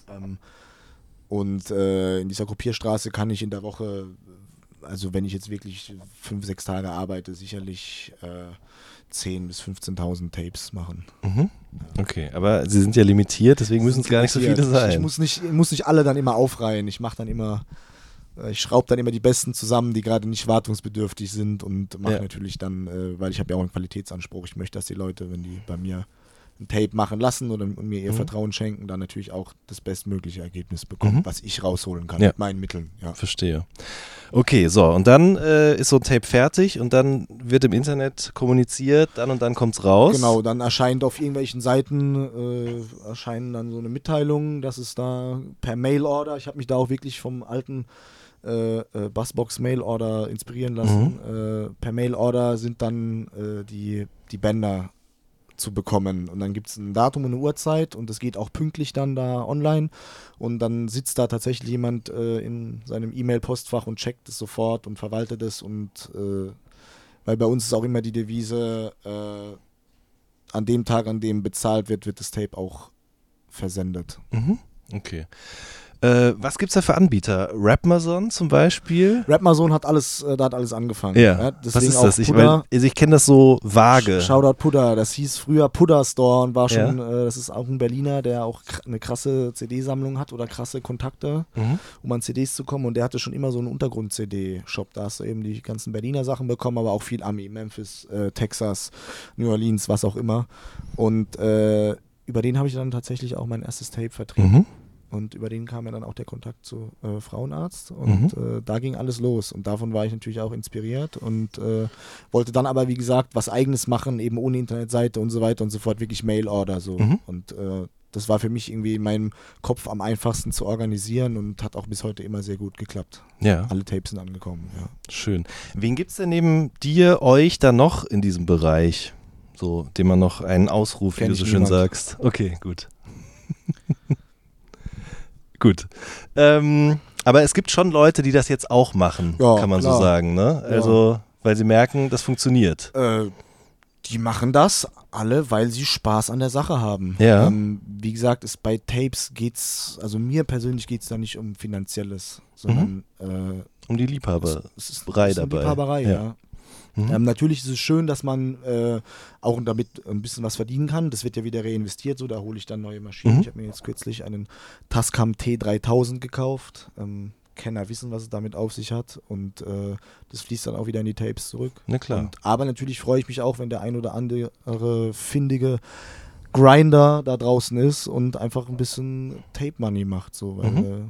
Ähm, und äh, in dieser Kopierstraße kann ich in der Woche, also wenn ich jetzt wirklich fünf, sechs Tage arbeite, sicherlich äh, 10.000 bis 15.000 Tapes machen. Mhm. Okay, aber sie sind ja limitiert, deswegen müssen es gar nicht so viele sein. Ich muss nicht, muss nicht alle dann immer aufreihen. Ich mache dann immer, äh, ich schraube dann immer die besten zusammen, die gerade nicht wartungsbedürftig sind und mache ja. natürlich dann, äh, weil ich habe ja auch einen Qualitätsanspruch. Ich möchte, dass die Leute, wenn die bei mir ein Tape machen lassen oder mir ihr mhm. Vertrauen schenken, dann natürlich auch das bestmögliche Ergebnis bekommen, mhm. was ich rausholen kann ja. mit meinen Mitteln. Ja. Verstehe. Okay, so, und dann äh, ist so ein Tape fertig und dann wird im Internet kommuniziert, dann und dann kommt es raus. Genau, dann erscheint auf irgendwelchen Seiten, äh, erscheinen dann so eine Mitteilung, dass es da per Mail-Order, ich habe mich da auch wirklich vom alten äh, äh, Bassbox Mail-Order inspirieren lassen. Mhm. Äh, per Mail-Order sind dann äh, die, die Bänder zu bekommen. Und dann gibt es ein Datum und eine Uhrzeit und es geht auch pünktlich dann da online. Und dann sitzt da tatsächlich jemand äh, in seinem E-Mail-Postfach und checkt es sofort und verwaltet es. Und äh, weil bei uns ist auch immer die Devise, äh, an dem Tag, an dem bezahlt wird, wird das Tape auch versendet. Mhm. Okay. Äh, was es da für Anbieter? Rapmazon zum Beispiel? Rapmazon hat alles, äh, da hat alles angefangen. Ja. ja was ist das? Ich, also ich kenne das so vage. Shoutout Pudda, das hieß früher Pudda Store und war schon, ja. äh, das ist auch ein Berliner, der auch eine krasse CD-Sammlung hat oder krasse Kontakte, mhm. um an CDs zu kommen. Und der hatte schon immer so einen Untergrund-CD-Shop. Da hast du eben die ganzen Berliner Sachen bekommen, aber auch viel Ami, Memphis, äh, Texas, New Orleans, was auch immer. Und äh, über den habe ich dann tatsächlich auch mein erstes Tape vertrieben. Mhm. Und über den kam ja dann auch der Kontakt zu äh, Frauenarzt. Und mhm. äh, da ging alles los. Und davon war ich natürlich auch inspiriert und äh, wollte dann aber, wie gesagt, was Eigenes machen, eben ohne Internetseite und so weiter und so fort, wirklich Mail-Order so. Mhm. Und äh, das war für mich irgendwie in meinem Kopf am einfachsten zu organisieren und hat auch bis heute immer sehr gut geklappt. Ja. Alle Tapes sind angekommen, ja. Schön. Wen gibt es denn neben dir, euch da noch in diesem Bereich? So, dem man noch einen Ausruf, Kenn wie du so schön niemand. sagst. Okay, gut. gut. Ähm, aber es gibt schon Leute, die das jetzt auch machen, Ja, kann man so klar. sagen, ne? Also, weil sie merken, das funktioniert. Äh, die machen das alle, weil sie Spaß an der Sache haben. Ja. Ähm, wie gesagt, ist bei Tapes geht's, also mir persönlich geht es da nicht um Finanzielles, sondern äh, Um die Liebhaber. es es ist dabei. Liebhaberei, Ja. ja. Mhm. Ähm, natürlich ist es schön, dass man äh, auch damit ein bisschen was verdienen kann. Das wird ja wieder reinvestiert, so da hole ich dann neue Maschinen. Mhm. Ich habe mir jetzt kürzlich einen Tascam T3000 gekauft. Ähm, Kenner wissen, was es damit auf sich hat und äh, das fließt dann auch wieder in die Tapes zurück. Na klar. Und, aber natürlich freue ich mich auch, wenn der ein oder andere findige Grinder da draußen ist und einfach ein bisschen Tape Money macht, so, weil Mhm. äh,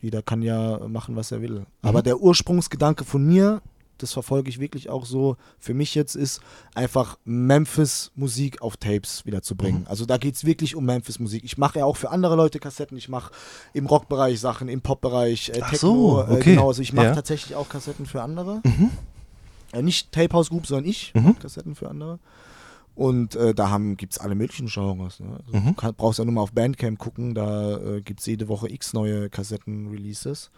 jeder kann ja machen, was er will. Aber der Ursprungsgedanke von mir, das verfolge ich wirklich auch so, für mich jetzt ist einfach Memphis Musik auf Tapes wieder zu bringen. Also da geht es wirklich um Memphis Musik. Ich mache ja auch für andere Leute Kassetten, ich mache im Rockbereich Sachen, im Popbereich, äh, Ach Techno, so, äh, okay. genau, also ich mache Ja. tatsächlich auch Kassetten für andere. Mhm. Äh, nicht Tape House Group, sondern ich. Mhm. Kassetten für andere. Und äh, da gibt es alle möglichen Genres. Ne? Also Mhm. Du kann, brauchst ja nur mal auf Bandcamp gucken, da äh, gibt es jede Woche x neue Kassetten-Releases.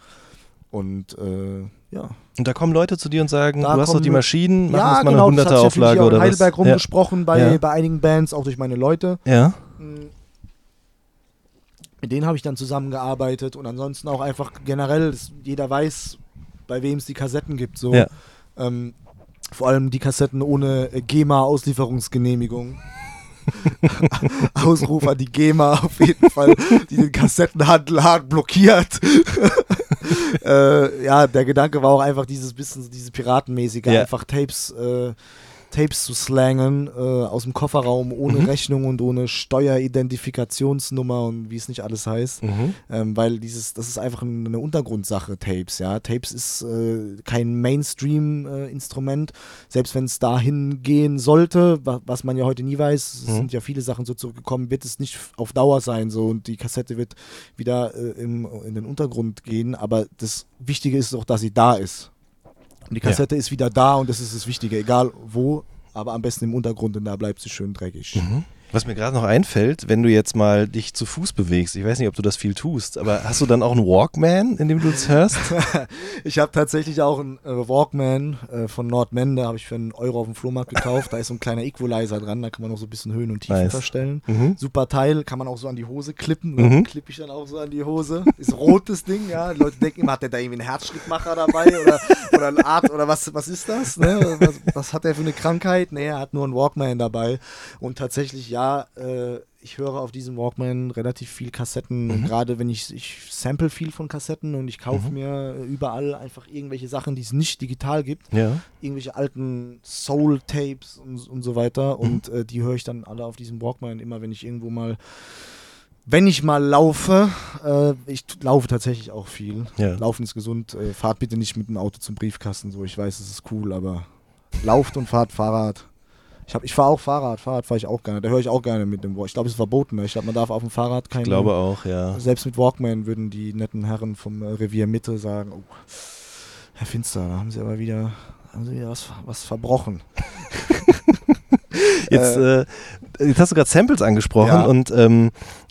Und äh, ja. Und da kommen Leute zu dir und sagen, Da du hast doch die Maschinen, mach ja, uns mal genau, eine das hat 100er sich natürlich Auflage oder in was. Heidelberg Ja. rumgesprochen bei, Ja. bei einigen Bands, auch durch meine Leute. ja. Mit denen habe ich dann zusammengearbeitet und ansonsten auch einfach generell, jeder weiß, bei wem es die Kassetten gibt. So. Ja. Ähm, vor allem die Kassetten ohne GEMA-Auslieferungsgenehmigung. Ausruf an die GEMA auf jeden Fall, die den Kassettenhandel hart blockiert. äh, ja, der Gedanke war auch einfach dieses bisschen, dieses Piratenmäßige, Ja. einfach Tapes, äh, Tapes zu slangen äh, aus dem Kofferraum ohne Mhm. Rechnung und ohne Steueridentifikationsnummer und wie es nicht alles heißt. Mhm. Ähm, weil dieses, das ist einfach ein- eine Untergrundsache, Tapes, ja. Tapes ist äh, kein Mainstream-Instrument, selbst wenn es dahin gehen sollte, wa was man ja heute nie weiß, es Mhm. sind ja viele Sachen so zurückgekommen, wird es nicht auf Dauer sein so und die Kassette wird wieder äh, im, in den Untergrund gehen, aber das Wichtige ist doch, dass sie da ist. Und die Ja. Kassette ist wieder da und das ist das Wichtige, egal wo, aber am besten im Untergrund, denn da bleibt sie schön dreckig. Mhm. Was mir gerade noch einfällt, wenn du jetzt mal dich zu Fuß bewegst, ich weiß nicht, ob du das viel tust, aber hast du dann auch einen Walkman, in dem du das hörst? Ich habe tatsächlich auch einen äh, Walkman äh, von Nordmende, habe ich für einen Euro auf dem Flohmarkt gekauft. Da ist so ein kleiner Equalizer dran, da kann man noch so ein bisschen Höhen und Tiefen Nice. verstellen. Mhm. Super Teil, kann man auch so an die Hose klippen. Mhm. Mhm. Klippe ich dann auch so an die Hose. Ist rotes Ding, ja. Die Leute denken immer, hat der da irgendwie einen Herzschrittmacher dabei oder, oder eine Art oder was, was ist das? Ne? Was, was hat der für eine Krankheit? Nee, er hat nur einen Walkman dabei. Und tatsächlich, ja, äh, ich höre auf diesem Walkman relativ viel Kassetten. Mhm. Gerade wenn ich, ich sample viel von Kassetten und ich kaufe mir überall einfach irgendwelche Sachen, die es nicht digital gibt Ja. irgendwelche alten Soul-Tapes und, und so weiter. Mhm. Und äh, die höre ich dann alle auf diesem Walkman, immer wenn ich irgendwo mal, wenn ich mal laufe, äh, ich laufe tatsächlich auch viel. Ja. Laufen ist gesund. Äh, fahrt bitte nicht mit dem Auto zum Briefkasten, so ich weiß, es ist cool, aber lauft und fahrt Fahrrad. Ich, hab- ich fahre auch Fahrrad, Fahrrad fahre ich auch gerne. Da höre ich auch gerne mit dem Walkman. Ich glaube, es ist verboten. Ne? Ich glaube, man darf auf dem Fahrrad keine. Ich glaube auch, ja. Selbst mit Walkman würden die netten Herren vom äh, Revier Mitte sagen, oh, Herr Finster, da haben Sie aber wieder, haben Sie wieder was, was verbrochen. Jetzt, äh, jetzt hast du gerade Samples angesprochen Ja. und ähm,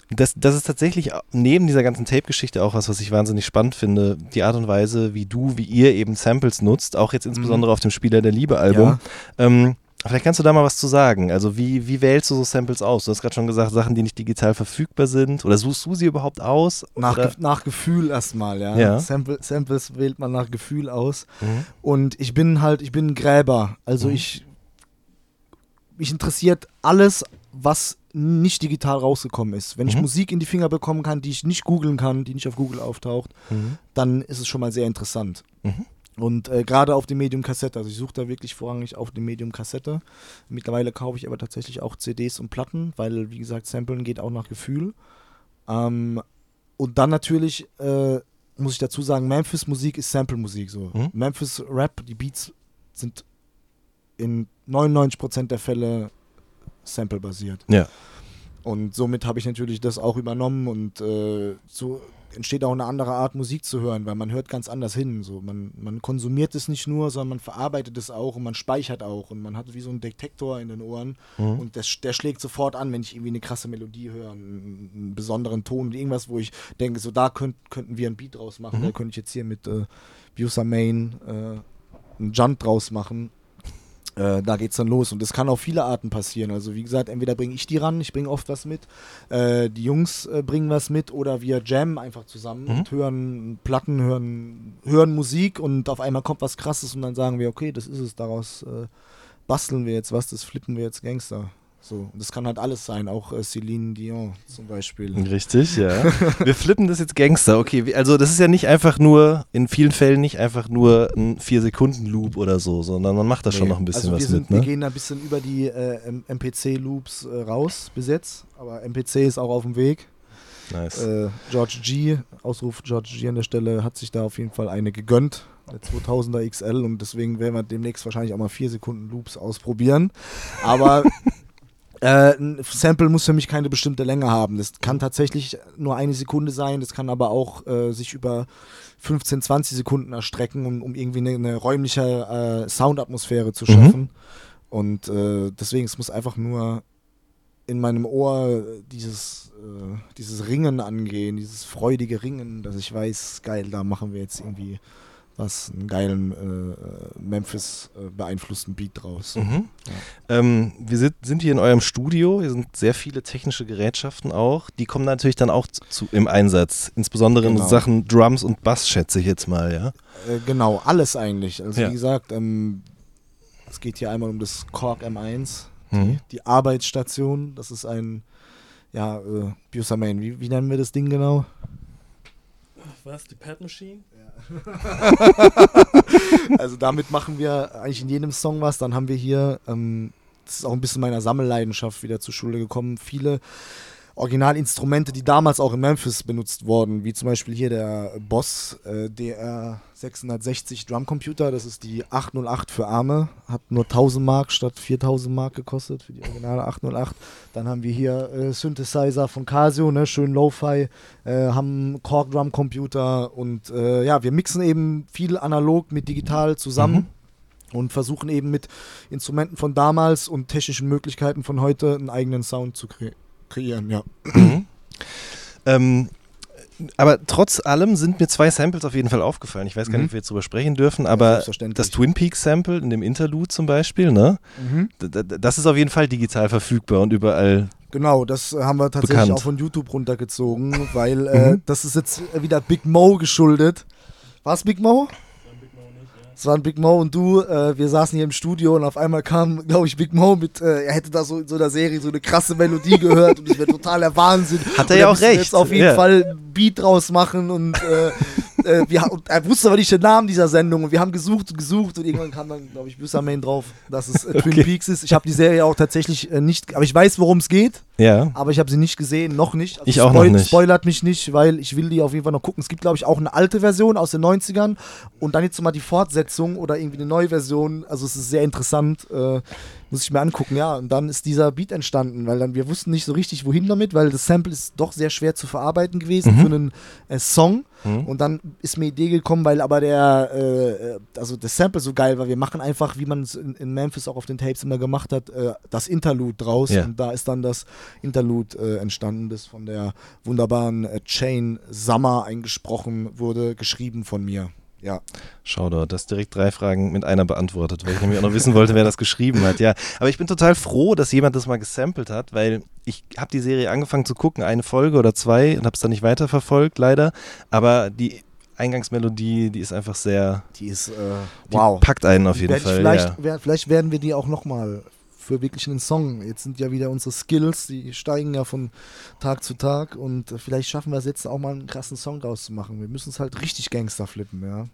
das, das ist tatsächlich neben dieser ganzen Tape-Geschichte auch was, was ich wahnsinnig spannend finde. Die Art und Weise, wie du, wie ihr eben Samples nutzt, auch jetzt insbesondere auf dem Spieler der Liebe-Album. Ja. Ähm, vielleicht kannst du da mal was zu sagen. Also wie, wie wählst du so Samples aus? Du hast gerade schon gesagt, Sachen, die nicht digital verfügbar sind. Oder suchst du sie überhaupt aus? Nach? Ge nach Gefühl erstmal, ja. Ja. Sample, Samples wählt man nach Gefühl aus. Mhm. Und ich bin halt, ich bin ein Gräber. Also Mhm. ich, mich interessiert alles, was nicht digital rausgekommen ist. Wenn ich Mhm. Musik in die Finger bekommen kann, die ich nicht googeln kann, die nicht auf Google auftaucht, Mhm. dann ist es schon mal sehr interessant. Mhm. Und äh, gerade auf dem Medium Kassette, also ich suche da wirklich vorrangig auf dem Medium Kassette. Mittlerweile kaufe ich aber tatsächlich auch CDs und Platten, weil, wie gesagt, Samplen geht auch nach Gefühl. Ähm, und dann natürlich äh, muss ich dazu sagen, Memphis Musik ist Sample-Musik so. Mhm. Memphis Rap, die Beats sind in 99% der Fälle Sample-basiert. Ja. Und somit habe ich natürlich das auch übernommen und äh, so entsteht auch eine andere Art Musik zu hören, weil man hört ganz anders hin. So. Man, man konsumiert es nicht nur, sondern man verarbeitet es auch und man speichert auch und man hat wie so einen Detektor in den Ohren mhm. und der, der schlägt sofort an, wenn ich irgendwie eine krasse Melodie höre, einen, einen besonderen Ton, irgendwas, wo ich denke, so da könnt, könnten wir ein Beat draus machen, mhm. da könnte ich jetzt hier mit äh, Busa Main äh, einen Junt draus machen äh, da geht's dann los. Und das kann auf viele Arten passieren. Also wie gesagt, entweder bringe ich die ran, ich bringe oft was mit, äh, die Jungs äh, bringen was mit oder wir jammen einfach zusammen mhm. und hören Platten, hören, hören Musik und auf einmal kommt was krasses und dann sagen wir, okay, das ist es, daraus äh, basteln wir jetzt was, das flippen wir jetzt Gangster. So, das kann halt alles sein, auch äh, Celine Dion zum Beispiel. Richtig, ja. Wir flippen das jetzt Gangster. Okay, also das ist ja nicht einfach nur, in vielen Fällen nicht einfach nur ein 4-Sekunden-Loop oder so, sondern man macht da nee. schon noch ein bisschen also was sind, mit. Ne? Wir gehen da ein bisschen über die äh, MPC-Loops äh, raus bis jetzt, aber MPC ist auch auf dem Weg. Nice. Äh, George G, Ausruf George G an der Stelle, hat sich da auf jeden Fall eine gegönnt. Der 2000er XL und deswegen werden wir demnächst wahrscheinlich auch mal 4 Sekunden Loops ausprobieren. Aber Äh, ein Sample muss für mich keine bestimmte Länge haben. Das kann tatsächlich nur eine Sekunde sein, das kann aber auch äh, sich über 15, 20 Sekunden erstrecken, um, um irgendwie eine, eine räumliche äh, Soundatmosphäre zu schaffen. Mhm. Und äh, deswegen, es muss einfach nur in meinem Ohr dieses, äh, dieses Ringen angehen, dieses freudige Ringen, dass ich weiß, geil, da machen wir jetzt irgendwie was einen geilen äh, Memphis äh, beeinflussten Beat draus. Mhm. Ja. Ähm, wir sind, sind, hier in eurem Studio, hier sind sehr viele technische Gerätschaften auch. Die kommen natürlich dann auch zu, im Einsatz, insbesondere genau. in Sachen Drums und Bass, schätze ich jetzt mal, ja? Äh, genau, alles eigentlich. Also ja. wie gesagt, ähm, es geht hier einmal um das Korg M1, mhm. die, die, Arbeitsstation. Das ist ein, ja, äh, Busamain, wie, wie nennen wir das Ding genau? Was, die Pad Machine? also damit machen wir eigentlich in jedem Song was. Dann haben wir hier, ähm, das ist auch ein bisschen meiner Sammelleidenschaft wieder zur Schule gekommen, viele Originalinstrumente, die damals auch in Memphis benutzt wurden, wie zum Beispiel hier der Boss äh, DR 660 Drumcomputer, das ist die 808 für Arme, hat nur 1000 Mark statt 4000 Mark gekostet für die originale 808. Dann haben wir hier äh, Synthesizer von Casio, ne, schön Lo-Fi, äh, haben Korg Drumcomputer und äh, ja, wir mixen eben viel analog mit digital zusammen. Mhm und versuchen eben mit Instrumenten von damals und technischen Möglichkeiten von heute einen eigenen Sound zu kre kreieren, ja. Mhm. Ähm, aber trotz allem sind mir zwei Samples auf jeden Fall aufgefallen. Ich weiß gar nicht, mhm. ob wir jetzt drüber sprechen dürfen, aber ja, das Twin Peaks Sample in dem Interlude zum Beispiel, ne? Mhm. Das ist auf jeden Fall digital verfügbar und überall. Genau, das haben wir tatsächlich bekannt. auch von YouTube runtergezogen, weil äh, mhm. das ist jetzt wieder Big Mo geschuldet. War es Big Mo? Es waren Big Mo und du, äh, wir saßen hier im Studio und auf einmal kam, glaube ich, Big Mo mit, äh, er hätte da so in so einer Serie so eine krasse Melodie gehört und es wäre totaler Wahnsinn. Hat er ja auch recht. Jetzt auf jeden ja. Fall ein Beat draus machen und äh, äh, wir, und er wusste aber nicht den Namen dieser Sendung und wir haben gesucht und gesucht und irgendwann kam dann, glaube ich, Main drauf, dass es äh, Twin okay. Peaks ist. Ich habe die Serie auch tatsächlich äh, nicht, aber ich weiß, worum es geht. Ja. Aber ich habe sie nicht gesehen, noch nicht. Also ich auch noch nicht. Spoilert mich nicht, weil ich will die auf jeden Fall noch gucken. Es gibt, glaube ich, auch eine alte Version aus den 90ern und dann jetzt mal die Fortsetzung oder irgendwie eine neue Version. Also es ist sehr interessant. Äh, muss ich mir angucken, ja. Und dann ist dieser Beat entstanden, weil dann wir wussten nicht so richtig, wohin damit, weil das Sample ist doch sehr schwer zu verarbeiten gewesen mhm. für einen äh, Song. Mhm. Und dann ist mir die Idee gekommen, weil aber der, äh, also das Sample so geil war. Wir machen einfach, wie man es in, in, Memphis auch auf den Tapes immer gemacht hat, äh, das Interlude draus. Ja. Und da ist dann das Interlude äh, entstanden, das von der wunderbaren äh, Chain Summer eingesprochen wurde, geschrieben von mir. Ja. Schau dort, das direkt drei Fragen mit einer beantwortet, weil ich nämlich auch noch wissen wollte, wer das geschrieben hat. Ja, aber ich bin total froh, dass jemand das mal gesampelt hat, weil ich habe die Serie angefangen zu gucken, eine Folge oder zwei und habe es dann nicht weiterverfolgt, leider. Aber die Eingangsmelodie, die ist einfach sehr. Die ist, äh, wow. packt einen auf jeden Fall. Vielleicht, ja. vielleicht werden wir die auch nochmal für wirklich einen Song. Jetzt sind ja wieder unsere Skills, die steigen ja von Tag zu Tag und vielleicht schaffen wir es jetzt auch mal einen krassen Song draus zu machen. Wir müssen es halt richtig Gangster flippen, ja.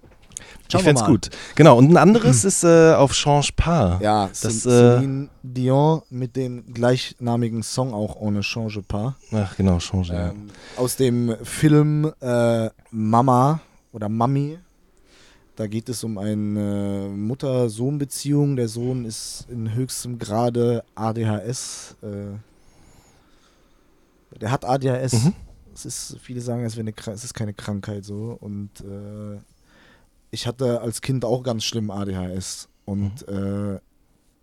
Schauen ich fände es gut. Genau, und ein anderes ist äh, auf Change Pas. Ja, das, äh, Celine Dion mit dem gleichnamigen Song auch ohne Change Pas. Ach genau, Change. Ähm, ja. Aus dem Film äh, Mama oder Mami da geht es um eine Mutter-Sohn-Beziehung. Der Sohn ist in höchstem Grade ADHS. Äh, der hat ADHS. Mhm. Es ist, viele sagen, es, eine, es ist keine Krankheit so. Und äh, ich hatte als Kind auch ganz schlimm ADHS. Und mhm. äh,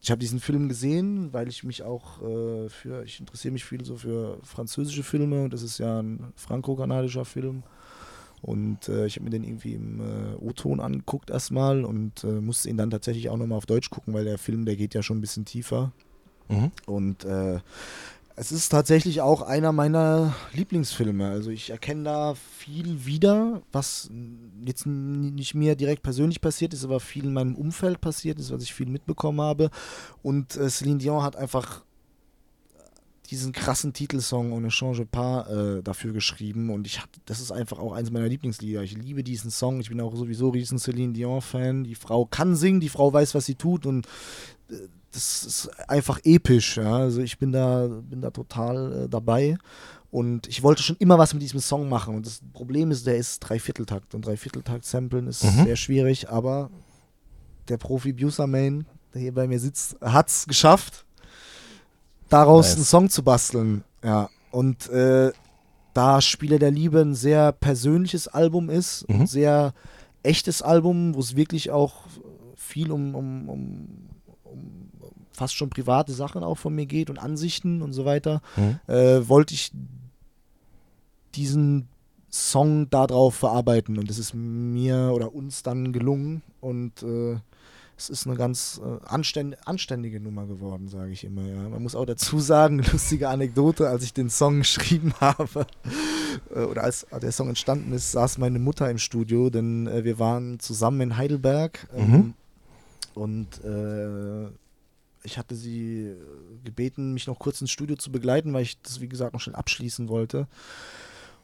ich habe diesen Film gesehen, weil ich mich auch äh, für, ich interessiere mich viel so für französische Filme und das ist ja ein franco-kanadischer Film. Und äh, ich habe mir den irgendwie im äh, O-Ton angeguckt erstmal und äh, musste ihn dann tatsächlich auch nochmal auf Deutsch gucken, weil der Film, der geht ja schon ein bisschen tiefer. Mhm. Und äh, es ist tatsächlich auch einer meiner Lieblingsfilme. Also ich erkenne da viel wieder, was jetzt nicht mir direkt persönlich passiert ist, aber viel in meinem Umfeld passiert ist, was ich viel mitbekommen habe. Und äh, Celine Dion hat einfach diesen krassen Titelsong On ne change pas äh, dafür geschrieben und ich hab, das ist einfach auch eines meiner Lieblingslieder. Ich liebe diesen Song. Ich bin auch sowieso riesen Celine Dion Fan. Die Frau kann singen, die Frau weiß, was sie tut und äh, das ist einfach episch. Ja? Also ich bin da, bin da total äh, dabei. Und ich wollte schon immer was mit diesem Song machen. Und das Problem ist, der ist Dreivierteltakt. Und Dreivierteltakt samplen ist mhm. sehr schwierig, aber der Profi Buser Main, der hier bei mir sitzt, hat es geschafft, daraus nice. einen Song zu basteln. Ja. Und äh, da Spiele der Liebe ein sehr persönliches Album ist, mhm. ein sehr echtes Album, wo es wirklich auch viel um, um, um, um fast schon private Sachen auch von mir geht und Ansichten und so weiter, mhm. äh, wollte ich diesen Song darauf verarbeiten und das ist mir oder uns dann gelungen und äh, es ist eine ganz äh, anständ anständige Nummer geworden, sage ich immer. Ja. Man muss auch dazu sagen, lustige Anekdote, als ich den Song geschrieben habe äh, oder als der Song entstanden ist, saß meine Mutter im Studio, denn äh, wir waren zusammen in Heidelberg ähm, mhm. und äh, ich hatte sie äh, gebeten, mich noch kurz ins Studio zu begleiten, weil ich das, wie gesagt, noch schnell abschließen wollte.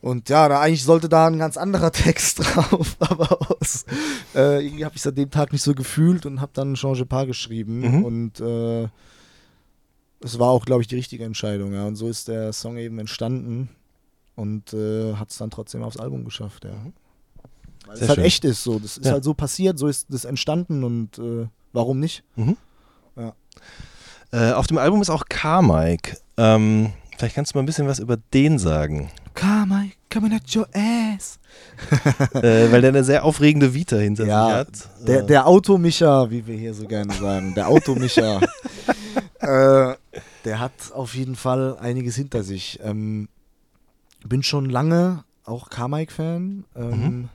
Und ja, da eigentlich sollte da ein ganz anderer Text drauf, aber aus, äh, irgendwie habe ich es an dem Tag nicht so gefühlt und habe dann Change Pas geschrieben. Mhm. Und äh, es war auch, glaube ich, die richtige Entscheidung. Ja. Und so ist der Song eben entstanden und äh, hat es dann trotzdem aufs Album geschafft. Ja. Weil es halt echt ist so. Das ist ja. halt so passiert, so ist das entstanden und äh, warum nicht? Mhm. Ja. Äh, auf dem Album ist auch Carmike. Ähm, vielleicht kannst du mal ein bisschen was über den sagen. Carmike, coming at your ass. äh, weil der eine sehr aufregende Vita hinter ja, sich hat. Der, der Automicha, wie wir hier so gerne sagen. Der Automicha. äh, der hat auf jeden Fall einiges hinter sich. Ähm, bin schon lange auch Carmike-Fan. Ähm, mhm.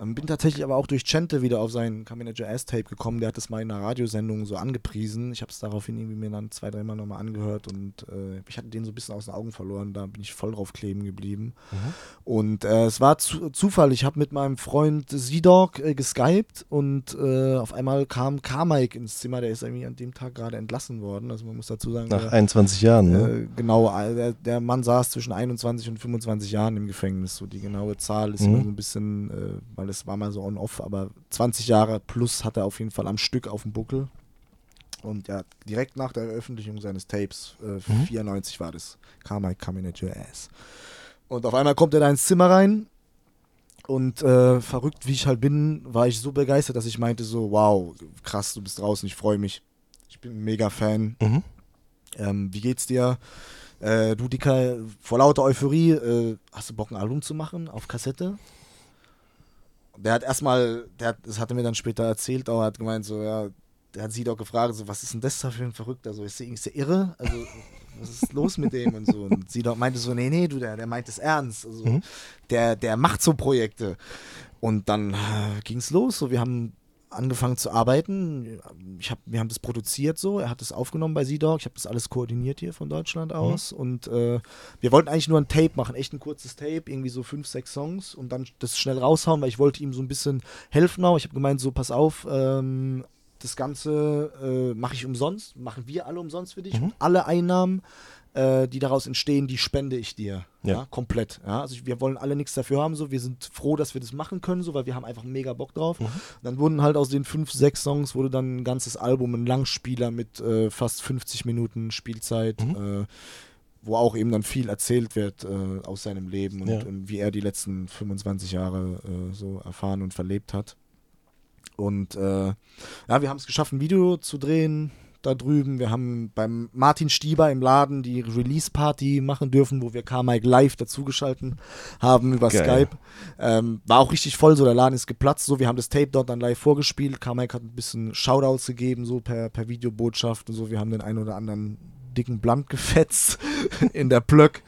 Ähm, bin tatsächlich aber auch durch Chente wieder auf sein Caminager S-Tape gekommen. Der hat das mal in einer Radiosendung so angepriesen. Ich habe es daraufhin irgendwie mir dann zwei, dreimal nochmal angehört und äh, ich hatte den so ein bisschen aus den Augen verloren. Da bin ich voll drauf kleben geblieben. Mhm. Und äh, es war zu, Zufall. Ich habe mit meinem Freund Z-Dog äh, geskypt und äh, auf einmal kam Carmike ins Zimmer. Der ist irgendwie an dem Tag gerade entlassen worden. Also man muss dazu sagen. Nach der, 21 Jahren, ne? Äh, genau. Äh, der, der, Mann saß zwischen 21 und 25 Jahren im Gefängnis. So die genaue Zahl ist mhm. immer so ein bisschen, weil das war mal so on-off, aber 20 Jahre plus hat er auf jeden Fall am Stück auf dem Buckel. Und ja, direkt nach der Veröffentlichung seines Tapes, äh, mhm. 94 war das, Carmike Coming at Your Ass. Und auf einmal kommt er da ins Zimmer rein und äh, verrückt wie ich halt bin, war ich so begeistert, dass ich meinte so, wow, krass, du bist draußen, ich freue mich. Ich bin ein mega Fan. Mhm. Ähm, wie geht's dir? Äh, du Dicker, vor lauter Euphorie, äh, hast du Bock ein Album zu machen auf Kassette? Der hat erstmal, der hat, das hat er mir dann später erzählt, auch hat gemeint, so, ja, der hat sie doch gefragt, so, was ist denn das da für ein Verrückter? So, ist der, ist der irre? Also, was ist los mit dem und so? Und sie doch meinte so, nee, nee, du, der, der meint es ernst. Also, mhm. der, der macht so Projekte. Und dann äh, ging es los. So, wir haben angefangen zu arbeiten. Ich hab, wir haben das produziert so. Er hat es aufgenommen bei Z-Dog. Ich habe das alles koordiniert hier von Deutschland mhm. aus. Mhm. Und äh, wir wollten eigentlich nur ein Tape machen, echt ein kurzes Tape, irgendwie so fünf, sechs Songs und dann das schnell raushauen, weil ich wollte ihm so ein bisschen helfen auch. Ich habe gemeint, so pass auf, ähm, das Ganze äh, mache ich umsonst, machen wir alle umsonst für dich. Mhm. Alle Einnahmen äh, die daraus entstehen, die spende ich dir. Ja. ja komplett. Ja? Also wir wollen alle nichts dafür haben, so. Wir sind froh, dass wir das machen können, so, weil wir haben einfach mega Bock drauf. Mhm. Dann wurden halt aus den fünf, sechs Songs wurde dann ein ganzes Album, ein Langspieler mit äh, fast 50 Minuten Spielzeit. Mhm. Äh, wo auch eben dann viel erzählt wird äh, aus seinem Leben und, ja. und, wie er die letzten 25 Jahre äh, so erfahren und verlebt hat. Und äh, ja, wir haben es geschafft, ein Video zu drehen, da drüben. Wir haben beim Martin Stieber im Laden die Release-Party machen dürfen, wo wir Carmike live dazugeschalten haben über Geil. Skype. Ähm, war auch richtig voll, so der Laden ist geplatzt. So, wir haben das Tape dort dann live vorgespielt. Carmike hat ein bisschen Shoutouts gegeben, so per, per Videobotschaft und so. Wir haben den einen oder anderen dicken Blunt gefetzt in der Plöck.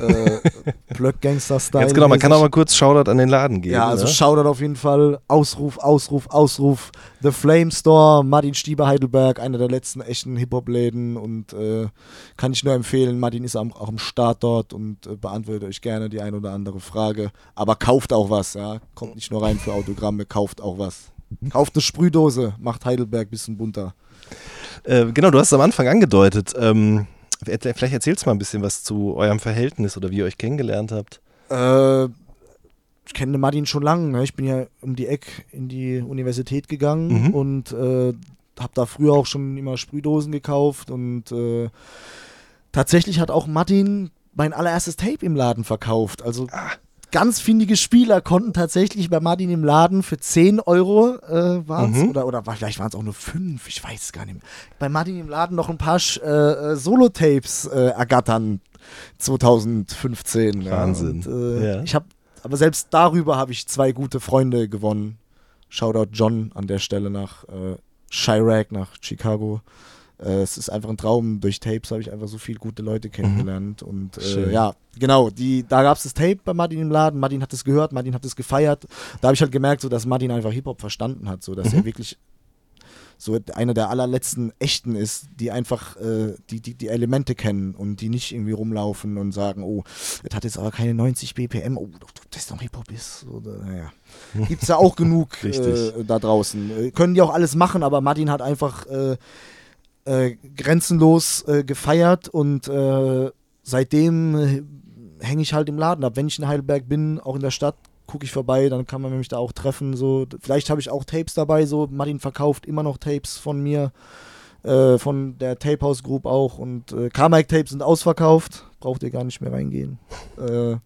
Äh, Plöck Gangster-Style. Jetzt genau, man kann auch mal kurz Shoutout an den Laden geben. Ja, also ne? Shoutout auf jeden Fall. Ausruf, Ausruf, Ausruf. The Flame Store, Martin Stieber Heidelberg, einer der letzten echten Hip-Hop-Läden und äh, kann ich nur empfehlen. Martin ist auch, auch am Start dort und äh, beantwortet euch gerne die ein oder andere Frage. Aber kauft auch was, ja. Kommt nicht nur rein für Autogramme, kauft auch was. Kauft eine Sprühdose, macht Heidelberg ein bisschen bunter. Äh, genau, du hast es am Anfang angedeutet. Ähm, vielleicht erzählst du mal ein bisschen was zu eurem Verhältnis oder wie ihr euch kennengelernt habt. Äh, ich kenne Martin schon lange. Ne? Ich bin ja um die Ecke in die Universität gegangen mhm. und äh, habe da früher auch schon immer Sprühdosen gekauft und äh, tatsächlich hat auch Martin mein allererstes Tape im Laden verkauft. Also ah ganz findige Spieler konnten tatsächlich bei Martin im Laden für 10 Euro äh, waren mhm. oder, oder vielleicht waren es auch nur 5, ich weiß es gar nicht mehr. Bei Martin im Laden noch ein paar äh, äh, Solo-Tapes äh, ergattern 2015. Wahnsinn. Ja. Und, äh, ja. Ich habe, aber selbst darüber habe ich zwei gute Freunde gewonnen. Shoutout John an der Stelle nach äh, Chirac, nach Chicago. Äh, es ist einfach ein Traum. Durch Tapes habe ich einfach so viele gute Leute kennengelernt. Mhm. Und äh, ja, genau, die, da gab es das Tape bei Martin im Laden. Martin hat es gehört, Martin hat es gefeiert. Da habe ich halt gemerkt, so, dass Martin einfach Hip-Hop verstanden hat, so dass mhm. er wirklich so einer der allerletzten echten ist, die einfach äh, die, die, die Elemente kennen und die nicht irgendwie rumlaufen und sagen, oh, das hat jetzt aber keine 90 BPM, oh, das ist doch Hip-Hop ist. Oder, naja. Gibt es ja auch genug äh, da draußen. Äh, können die auch alles machen, aber Martin hat einfach äh, grenzenlos äh, gefeiert und äh, seitdem hänge ich halt im Laden ab. Wenn ich in Heidelberg bin, auch in der Stadt, gucke ich vorbei, dann kann man mich da auch treffen. So, vielleicht habe ich auch Tapes dabei. So, Martin verkauft immer noch Tapes von mir, äh, von der Tape House Group auch. Und äh, Carmike Tapes sind ausverkauft, braucht ihr gar nicht mehr reingehen. Äh,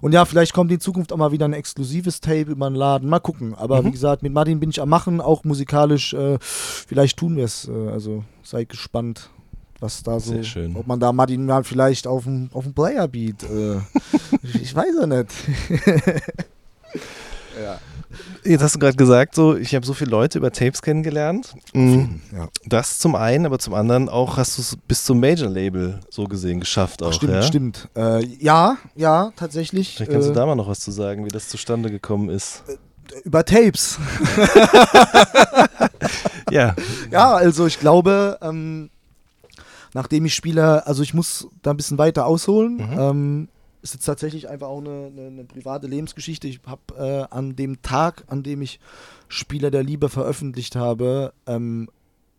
und ja, vielleicht kommt in Zukunft auch mal wieder ein exklusives Tape über den Laden. Mal gucken. Aber mhm. wie gesagt, mit Martin bin ich am Machen, auch musikalisch. Äh, vielleicht tun wir es. Äh, also seid gespannt, was da so. Sehr schön. Ob man da Martin mal vielleicht auf dem auf Player beat. Äh, ich weiß ja nicht. ja. Jetzt hast du gerade gesagt, so, ich habe so viele Leute über Tapes kennengelernt. Mhm. Ja. Das zum einen, aber zum anderen auch hast du es bis zum Major-Label so gesehen geschafft auch. Ach, stimmt, ja? stimmt. Äh, ja, ja, tatsächlich. Vielleicht kannst äh, du da mal noch was zu sagen, wie das zustande gekommen ist. Äh, über Tapes. ja. Ja, also ich glaube, ähm, nachdem ich spiele, also ich muss da ein bisschen weiter ausholen. Mhm. Ähm, ist jetzt tatsächlich einfach auch eine, eine, eine private Lebensgeschichte. Ich habe äh, an dem Tag, an dem ich Spieler der Liebe veröffentlicht habe, ähm,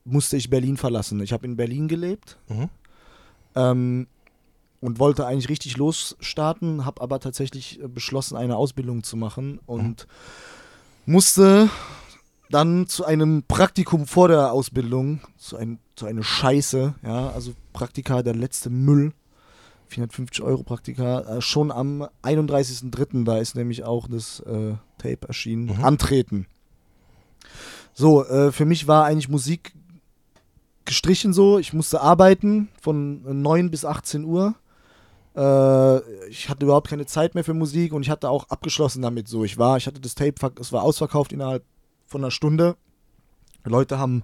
musste ich Berlin verlassen. Ich habe in Berlin gelebt mhm. ähm, und wollte eigentlich richtig losstarten, habe aber tatsächlich äh, beschlossen, eine Ausbildung zu machen und mhm. musste dann zu einem Praktikum vor der Ausbildung, zu, ein, zu einer Scheiße, ja, also Praktika der letzte Müll 450 Euro Praktika, äh, schon am 31.03., da ist nämlich auch das äh, Tape erschienen, mhm. antreten. So, äh, für mich war eigentlich Musik gestrichen so. Ich musste arbeiten von 9 bis 18 Uhr. Äh, ich hatte überhaupt keine Zeit mehr für Musik und ich hatte auch abgeschlossen damit so. Ich war, ich hatte das Tape, es war ausverkauft innerhalb von einer Stunde. Leute haben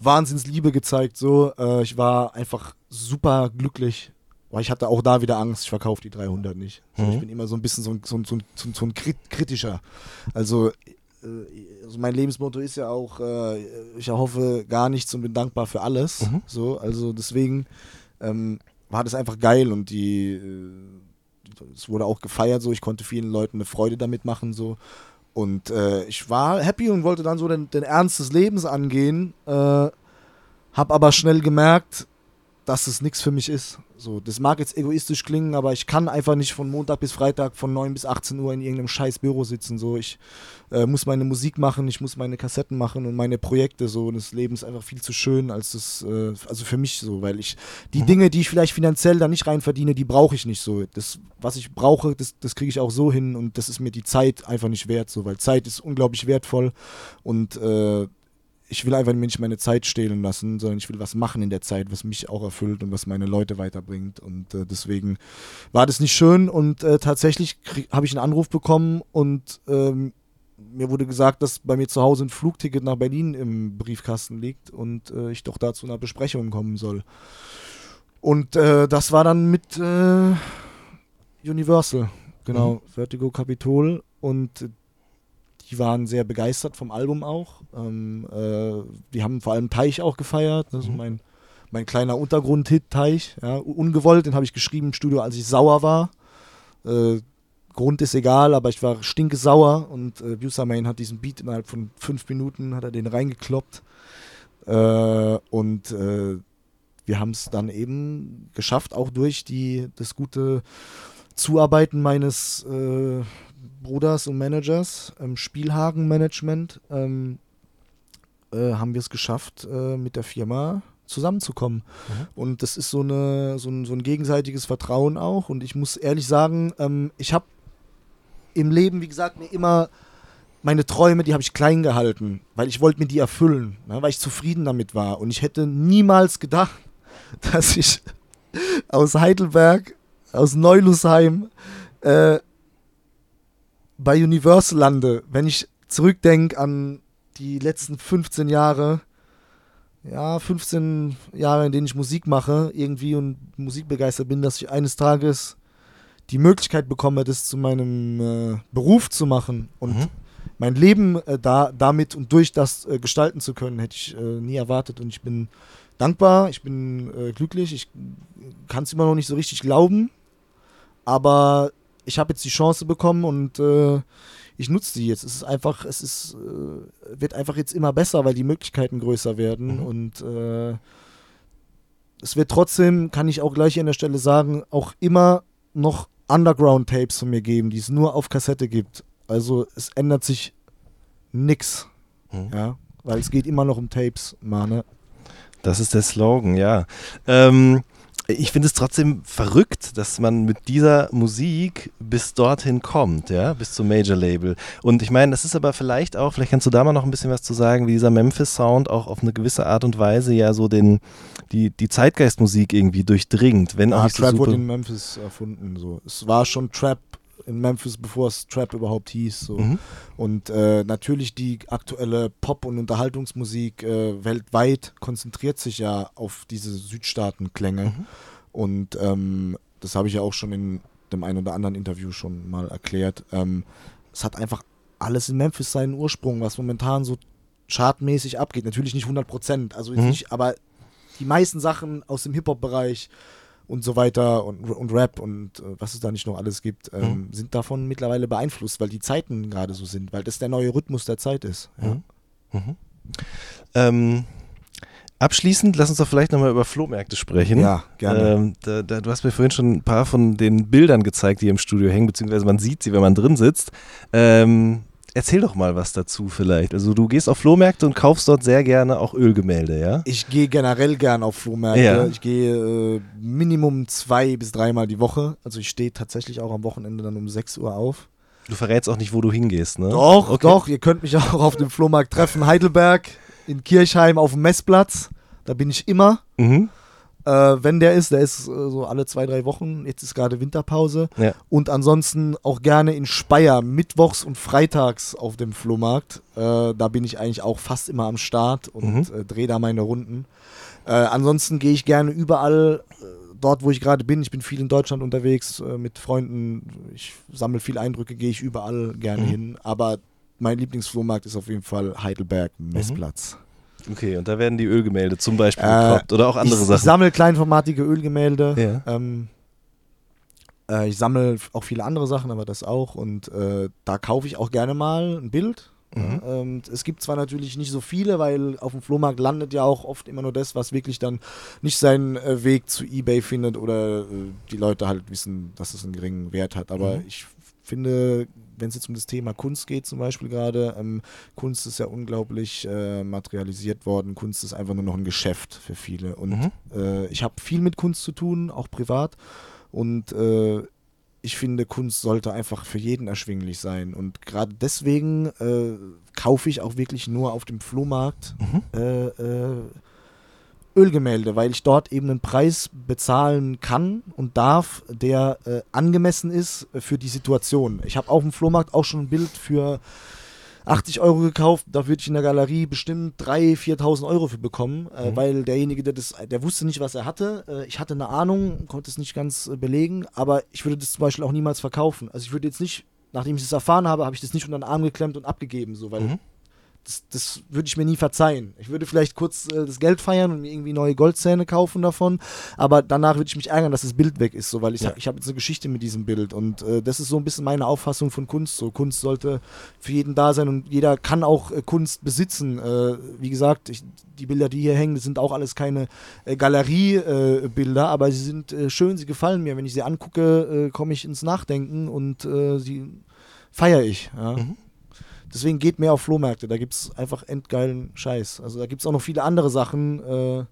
Wahnsinnsliebe gezeigt so. Äh, ich war einfach super glücklich aber ich hatte auch da wieder Angst, ich verkaufe die 300 nicht. Also mhm. Ich bin immer so ein bisschen so ein, so ein, so ein, so ein kritischer. Also, äh, also, mein Lebensmotto ist ja auch, äh, ich erhoffe gar nichts und bin dankbar für alles. Mhm. So, also deswegen ähm, war das einfach geil und die, äh, es wurde auch gefeiert so. Ich konnte vielen Leuten eine Freude damit machen so. Und äh, ich war happy und wollte dann so den, den Ernst des Lebens angehen. Äh, hab aber schnell gemerkt, dass es nichts für mich ist. So, das mag jetzt egoistisch klingen, aber ich kann einfach nicht von Montag bis Freitag von 9 bis 18 Uhr in irgendeinem scheiß Büro sitzen. So, ich äh, muss meine Musik machen, ich muss meine Kassetten machen und meine Projekte so. Und das Leben ist einfach viel zu schön, als das, äh, also für mich so, weil ich die mhm. Dinge, die ich vielleicht finanziell da nicht rein verdiene, die brauche ich nicht so. Das, was ich brauche, das, das kriege ich auch so hin und das ist mir die Zeit einfach nicht wert, so, weil Zeit ist unglaublich wertvoll und äh, ich will einfach nicht meine Zeit stehlen lassen, sondern ich will was machen in der Zeit, was mich auch erfüllt und was meine Leute weiterbringt. Und äh, deswegen war das nicht schön und äh, tatsächlich habe ich einen Anruf bekommen und ähm, mir wurde gesagt, dass bei mir zu Hause ein Flugticket nach Berlin im Briefkasten liegt und äh, ich doch da zu einer Besprechung kommen soll. Und äh, das war dann mit äh, Universal, genau, mhm. Vertigo Capitol und die waren sehr begeistert vom Album auch. Ähm, äh, die haben vor allem Teich auch gefeiert. Das ist mhm. mein, mein kleiner Untergrund-Hit, Teich. Ja, ungewollt, den habe ich geschrieben im Studio, als ich sauer war. Äh, Grund ist egal, aber ich war stinkesauer und äh, Busamain hat diesen Beat innerhalb von fünf Minuten, hat er den reingekloppt. Äh, und äh, wir haben es dann eben geschafft, auch durch die, das gute Zuarbeiten meines äh, Bruders und Managers, ähm, Spielhagen Management, ähm, äh, haben wir es geschafft, äh, mit der Firma zusammenzukommen. Mhm. Und das ist so, eine, so, ein, so ein gegenseitiges Vertrauen auch. Und ich muss ehrlich sagen, ähm, ich habe im Leben, wie gesagt, mir immer meine Träume, die habe ich klein gehalten, weil ich wollte mir die erfüllen, ne, weil ich zufrieden damit war. Und ich hätte niemals gedacht, dass ich aus Heidelberg, aus Neulusheim, äh, bei Universal lande. Wenn ich zurückdenke an die letzten 15 Jahre, ja, 15 Jahre, in denen ich Musik mache, irgendwie und musikbegeistert bin, dass ich eines Tages die Möglichkeit bekomme, das zu meinem äh, Beruf zu machen und mhm. mein Leben äh, da, damit und durch das äh, gestalten zu können, hätte ich äh, nie erwartet. Und ich bin dankbar, ich bin äh, glücklich, ich kann es immer noch nicht so richtig glauben, aber ich habe jetzt die Chance bekommen und äh, ich nutze die jetzt. Es ist einfach, es ist, wird einfach jetzt immer besser, weil die Möglichkeiten größer werden mhm. und es wird trotzdem, kann ich auch gleich an der Stelle sagen, auch immer noch Underground-Tapes von mir geben, die es nur auf Kassette gibt. Also es ändert sich nix. Hm. Ja, weil es geht immer noch um Tapes, Mane. Das ist der Slogan, ja. Ähm, ich finde es trotzdem verrückt, dass man mit dieser Musik bis dorthin kommt, ja, bis zum Major Label. Und ich meine, das ist aber vielleicht auch, vielleicht kannst du da mal noch ein bisschen was zu sagen, wie dieser Memphis Sound auch auf eine gewisse Art und Weise ja so den, die, die Zeitgeistmusik irgendwie durchdringt, wenn auch ja, nicht Trap so wurde in Memphis erfunden, so. Es war schon Trap in Memphis, bevor es Trap überhaupt hieß. So. Mhm. Und äh, natürlich die aktuelle Pop- und Unterhaltungsmusik äh, weltweit konzentriert sich ja auf diese Südstaaten-Klänge. Mhm. Und ähm, das habe ich ja auch schon in dem einen oder anderen Interview schon mal erklärt. Ähm, es hat einfach alles in Memphis seinen Ursprung, was momentan so chartmäßig abgeht. Natürlich nicht 100 Prozent, also mhm. nicht, aber die meisten Sachen aus dem Hip-Hop-Bereich und so weiter und, und Rap und äh, was es da nicht noch alles gibt, ähm, mhm. sind davon mittlerweile beeinflusst, weil die Zeiten gerade so sind, weil das der neue Rhythmus der Zeit ist. Ja. Mhm. Mhm. Ähm, abschließend, lass uns doch vielleicht nochmal über Flohmärkte sprechen. Ja, gerne. Ähm, da, da, du hast mir vorhin schon ein paar von den Bildern gezeigt, die im Studio hängen, beziehungsweise man sieht sie, wenn man drin sitzt. Ähm, erzähl doch mal was dazu vielleicht. Also du gehst auf Flohmärkte und kaufst dort sehr gerne auch Ölgemälde, ja? Ich gehe generell gerne auf Flohmärkte. Ja. Ich gehe äh, Minimum zwei bis dreimal die Woche. Also ich stehe tatsächlich auch am Wochenende dann um 6 Uhr auf. Du verrätst auch nicht, wo du hingehst, ne? Doch, okay. doch. Ihr könnt mich auch auf dem Flohmarkt treffen. Heidelberg, in Kirchheim auf dem Messplatz. Da bin ich immer. Mhm. Äh, wenn der ist, der ist äh, so alle zwei, drei Wochen. Jetzt ist gerade Winterpause. Ja. Und ansonsten auch gerne in Speyer, mittwochs und freitags auf dem Flohmarkt. Äh, da bin ich eigentlich auch fast immer am Start und mhm. Äh, drehe da meine Runden. Äh, ansonsten gehe ich gerne überall äh, dort, wo ich gerade bin. Ich bin viel in Deutschland unterwegs mit Freunden. Ich sammle viele Eindrücke, gehe ich überall gerne mhm. hin. Aber mein Lieblingsflohmarkt ist auf jeden Fall Heidelberg, Messplatz. Mhm. Okay, und da werden die Ölgemälde zum Beispiel äh, gekauft oder auch andere ich, Sachen. Ich sammle kleinformatige Ölgemälde. Ja. Ähm, äh, ich sammle auch viele andere Sachen, aber das auch. Und äh, da kaufe ich auch gerne mal ein Bild. Mhm. Ähm, es gibt zwar natürlich nicht so viele, weil auf dem Flohmarkt landet ja auch oft immer nur das, was wirklich dann nicht seinen äh, Weg zu eBay findet oder äh, die Leute halt wissen, dass es einen geringen Wert hat. Aber mhm. ich finde, wenn es jetzt um das Thema Kunst geht, zum Beispiel gerade, ähm, Kunst ist ja unglaublich äh, materialisiert worden. Kunst ist einfach nur noch ein Geschäft für viele. Und mhm. äh, ich habe viel mit Kunst zu tun, auch privat. Und äh, ich finde, Kunst sollte einfach für jeden erschwinglich sein. Und gerade deswegen äh, kaufe ich auch wirklich nur auf dem Flohmarkt mhm. Ölgemälde, weil ich dort eben einen Preis bezahlen kann und darf, der äh, angemessen ist für die Situation. Ich habe auf dem Flohmarkt auch schon ein Bild für 80 Euro gekauft, da würde ich in der Galerie bestimmt 3.000, 4.000 Euro für bekommen, äh, mhm. weil derjenige, der das, der wusste nicht, was er hatte. Äh, ich hatte eine Ahnung, konnte es nicht ganz äh, belegen, aber ich würde das zum Beispiel auch niemals verkaufen. Also ich würde jetzt nicht, nachdem ich es erfahren habe, habe ich das nicht unter den Arm geklemmt und abgegeben, so, weil mhm das, das würde ich mir nie verzeihen. Ich würde vielleicht kurz äh, das Geld feiern und mir irgendwie neue Goldzähne kaufen davon, aber danach würde ich mich ärgern, dass das Bild weg ist, so, weil ich ja. ich habe jetzt eine Geschichte mit diesem Bild und äh, das ist so ein bisschen meine Auffassung von Kunst. So Kunst sollte für jeden da sein und jeder kann auch äh, Kunst besitzen. Äh, wie gesagt, ich, die Bilder, die hier hängen, das sind auch alles keine äh, Galeriebilder, aber sie sind äh, schön, sie gefallen mir. Wenn ich sie angucke, komme ich ins Nachdenken und sie feiere ich. Ja. Mhm. Deswegen geht mehr auf Flohmärkte. Da gibt es einfach endgeilen Scheiß. Also da gibt es auch noch viele andere Sachen. Äh,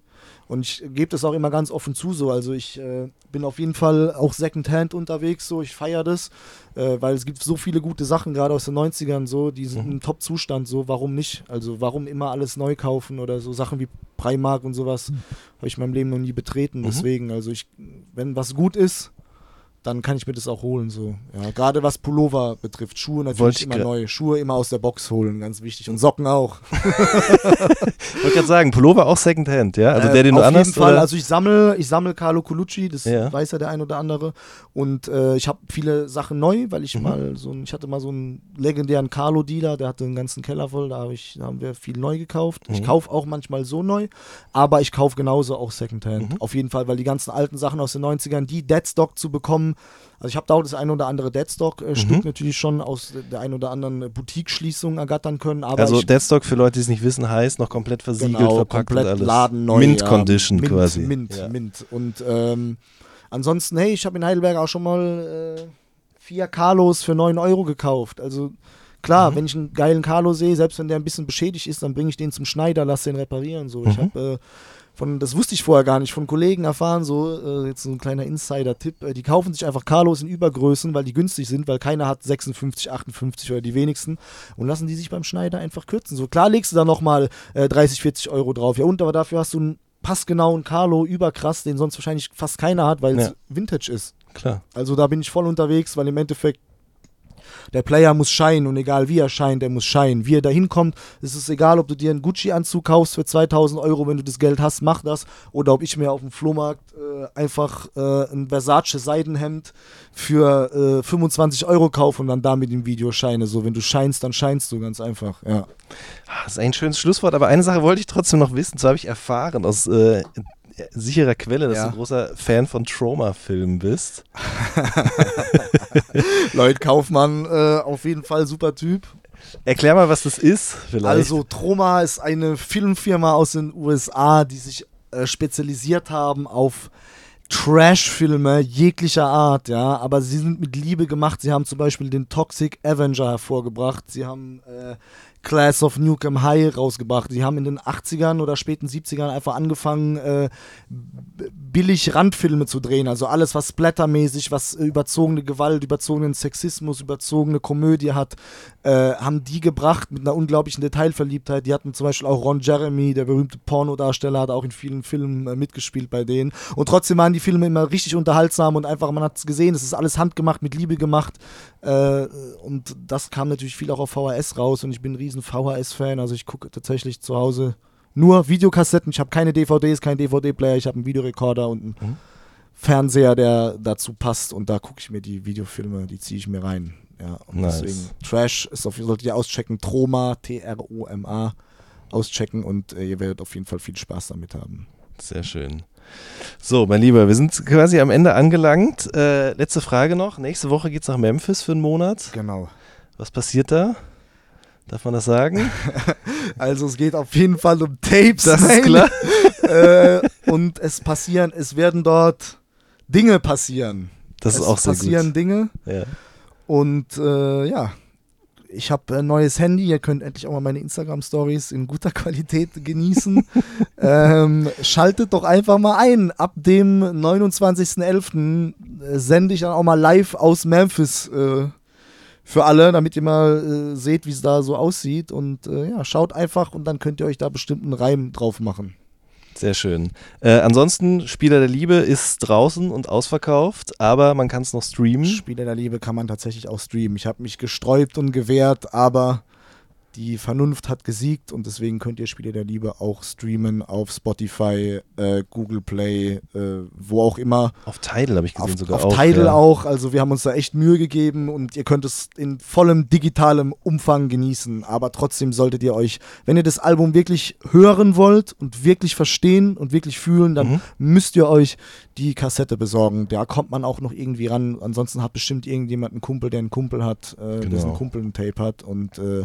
und ich gebe das auch immer ganz offen zu so. Also ich äh, bin auf jeden Fall auch Secondhand unterwegs, so ich feiere das, äh, weil es gibt so viele gute Sachen, gerade aus den 90ern, so, die sind mhm. im Top-Zustand, so, warum nicht? Also warum immer alles neu kaufen oder so Sachen wie Primark und sowas mhm. habe ich in meinem Leben noch nie betreten. Mhm. Deswegen, also ich, wenn was gut ist, dann kann ich mir das auch holen. So. Ja, Gerade was Pullover betrifft. Schuhe natürlich immer neu. Schuhe immer aus der Box holen, ganz wichtig. Und Socken auch. ich wollte gerade sagen, Pullover auch Secondhand, ja? Also äh, der, den du Auf jeden Fall. Oder? Also ich sammle, ich sammle Carlo Colucci, das ja. weiß ja der ein oder andere. Und äh, ich habe viele Sachen neu, weil ich mhm. mal so ein, ich hatte mal so einen legendären Carlo-Dealer, der hatte einen ganzen Keller voll, da, hab ich, da haben wir viel neu gekauft. Mhm. Ich kaufe auch manchmal so neu, aber ich kaufe genauso auch Secondhand. Mhm. Auf jeden Fall, weil die ganzen alten Sachen aus den 90ern, die Deadstock zu bekommen, also ich habe da auch das ein oder andere Deadstock-Stück äh, mhm. natürlich schon aus der ein oder anderen Boutique-Schließung ergattern können. also Deadstock für Leute, die es nicht wissen, heißt noch komplett versiegelt, genau, verpackt komplett und alles. Laden neu, Mint Condition Mint, quasi. Mint, ja. Mint. Und ähm, ansonsten, hey, ich habe in Heidelberg auch schon mal äh, vier Carlos für 9 Euro gekauft. Also klar, mhm. wenn ich einen geilen Carlo sehe, selbst wenn der ein bisschen beschädigt ist, dann bringe ich den zum Schneider, lass den reparieren. So. Mhm. Ich habe äh, von, das wusste ich vorher gar nicht, von Kollegen erfahren, so, äh, jetzt so ein kleiner Insider-Tipp, äh, die kaufen sich einfach Carlos in Übergrößen, weil die günstig sind, weil keiner hat 56, 58 oder die wenigsten und lassen die sich beim Schneider einfach kürzen. So, klar legst du da nochmal äh, 30, 40 Euro drauf, ja und, aber dafür hast du einen passgenauen Carlo, überkrass, den sonst wahrscheinlich fast keiner hat, weil es ja. Vintage ist. Klar. Also da bin ich voll unterwegs, weil im Endeffekt der Player muss scheinen und egal wie er scheint, er muss scheinen. Wie er da hinkommt, ist es egal, ob du dir einen Gucci-Anzug kaufst für 2000 Euro, wenn du das Geld hast, mach das. Oder ob ich mir auf dem Flohmarkt äh, einfach äh, ein Versace-Seidenhemd für äh, 25 Euro kaufe und dann damit im Video scheine. So, wenn du scheinst, dann scheinst du ganz einfach, ja. Ah, das ist ein schönes Schlusswort, aber eine Sache wollte ich trotzdem noch wissen. So habe ich erfahren aus äh, sicherer Quelle, dass ja. du ein großer Fan von Trauma-Filmen bist. Lloyd Kaufmann, äh, auf jeden Fall super Typ. Erklär mal, was das ist, vielleicht. Also, Troma ist eine Filmfirma aus den USA, die sich äh, spezialisiert haben auf Trash-Filme jeglicher Art, ja, aber sie sind mit Liebe gemacht. Sie haben zum Beispiel den Toxic Avenger hervorgebracht. Sie haben äh, Class of Newcomb High rausgebracht. Die haben in den 80ern oder späten 70ern einfach angefangen, äh, billig Randfilme zu drehen. Also alles, was splattermäßig, was überzogene Gewalt, überzogenen Sexismus, überzogene Komödie hat, äh, haben die gebracht mit einer unglaublichen Detailverliebtheit. Die hatten zum Beispiel auch Ron Jeremy, der berühmte Pornodarsteller, hat auch in vielen Filmen äh, mitgespielt bei denen. Und trotzdem waren die Filme immer richtig unterhaltsam und einfach, man hat es gesehen, es ist alles handgemacht, mit Liebe gemacht. Äh, und das kam natürlich viel auch auf VHS raus und ich bin riesen VHS-Fan. Also ich gucke tatsächlich zu Hause nur Videokassetten. Ich habe keine DVDs, keinen DVD-Player, ich habe einen Videorekorder und einen mhm. Fernseher, der dazu passt. Und da gucke ich mir die Videofilme, die ziehe ich mir rein. Ja, und nice. deswegen Trash ist auf, solltet ihr auschecken. Troma, T-R-O-M-A, auschecken und äh, ihr werdet auf jeden Fall viel Spaß damit haben. Sehr schön. So, mein Lieber, wir sind quasi am Ende angelangt. Äh, letzte Frage noch. Nächste Woche geht es nach Memphis für einen Monat. Genau. Was passiert da? Darf man das sagen? also es geht auf jeden Fall um Tapes. Das ist klar. äh, und es passieren, es werden dort Dinge passieren. Das es ist auch sehr passieren gut. Dinge. Ja. Und äh, ja, ich habe ein neues Handy. Ihr könnt endlich auch mal meine Instagram-Stories in guter Qualität genießen. ähm, schaltet doch einfach mal ein. Ab dem 29.11. sende ich dann auch mal live aus Memphis. Äh, für alle, damit ihr mal äh, seht, wie es da so aussieht. Und äh, ja, schaut einfach und dann könnt ihr euch da bestimmt einen Reim drauf machen. Sehr schön. Äh, ansonsten, Spieler der Liebe ist draußen und ausverkauft, aber man kann es noch streamen. Spieler der Liebe kann man tatsächlich auch streamen. Ich habe mich gesträubt und gewehrt, aber die Vernunft hat gesiegt und deswegen könnt ihr Spiele der Liebe auch streamen auf Spotify, äh, Google Play, äh, wo auch immer. Auf Tidal habe ich gesehen auf, sogar auf auch. Tidal ja. auch. Also wir haben uns da echt Mühe gegeben und ihr könnt es in vollem digitalem Umfang genießen. Aber trotzdem solltet ihr euch, wenn ihr das Album wirklich hören wollt und wirklich verstehen und wirklich fühlen, dann mhm. müsst ihr euch die Kassette besorgen. Da kommt man auch noch irgendwie ran. Ansonsten hat bestimmt irgendjemand einen Kumpel, der einen Kumpel hat, äh, genau. dessen Kumpel ein Tape hat und äh,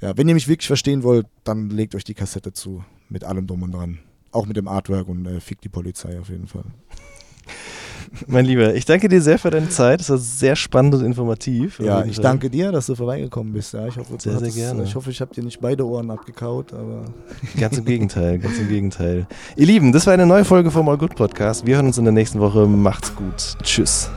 ja, wenn ihr mich wirklich verstehen wollt, dann legt euch die Kassette zu. Mit allem drum und dran. Auch mit dem Artwork und äh, fickt die Polizei auf jeden Fall. Mein Lieber, ich danke dir sehr für deine Zeit. Es war sehr spannend und informativ. Ja, ich danke dir, dass du vorbeigekommen bist. Ja, ich hoffe, sehr, sehr gerne. Ich hoffe, ich habe dir nicht beide Ohren abgekaut, aber. Ganz im Gegenteil, ganz im Gegenteil. Ihr Lieben, das war eine neue Folge vom All Good Podcast. Wir hören uns in der nächsten Woche. Macht's gut. Tschüss.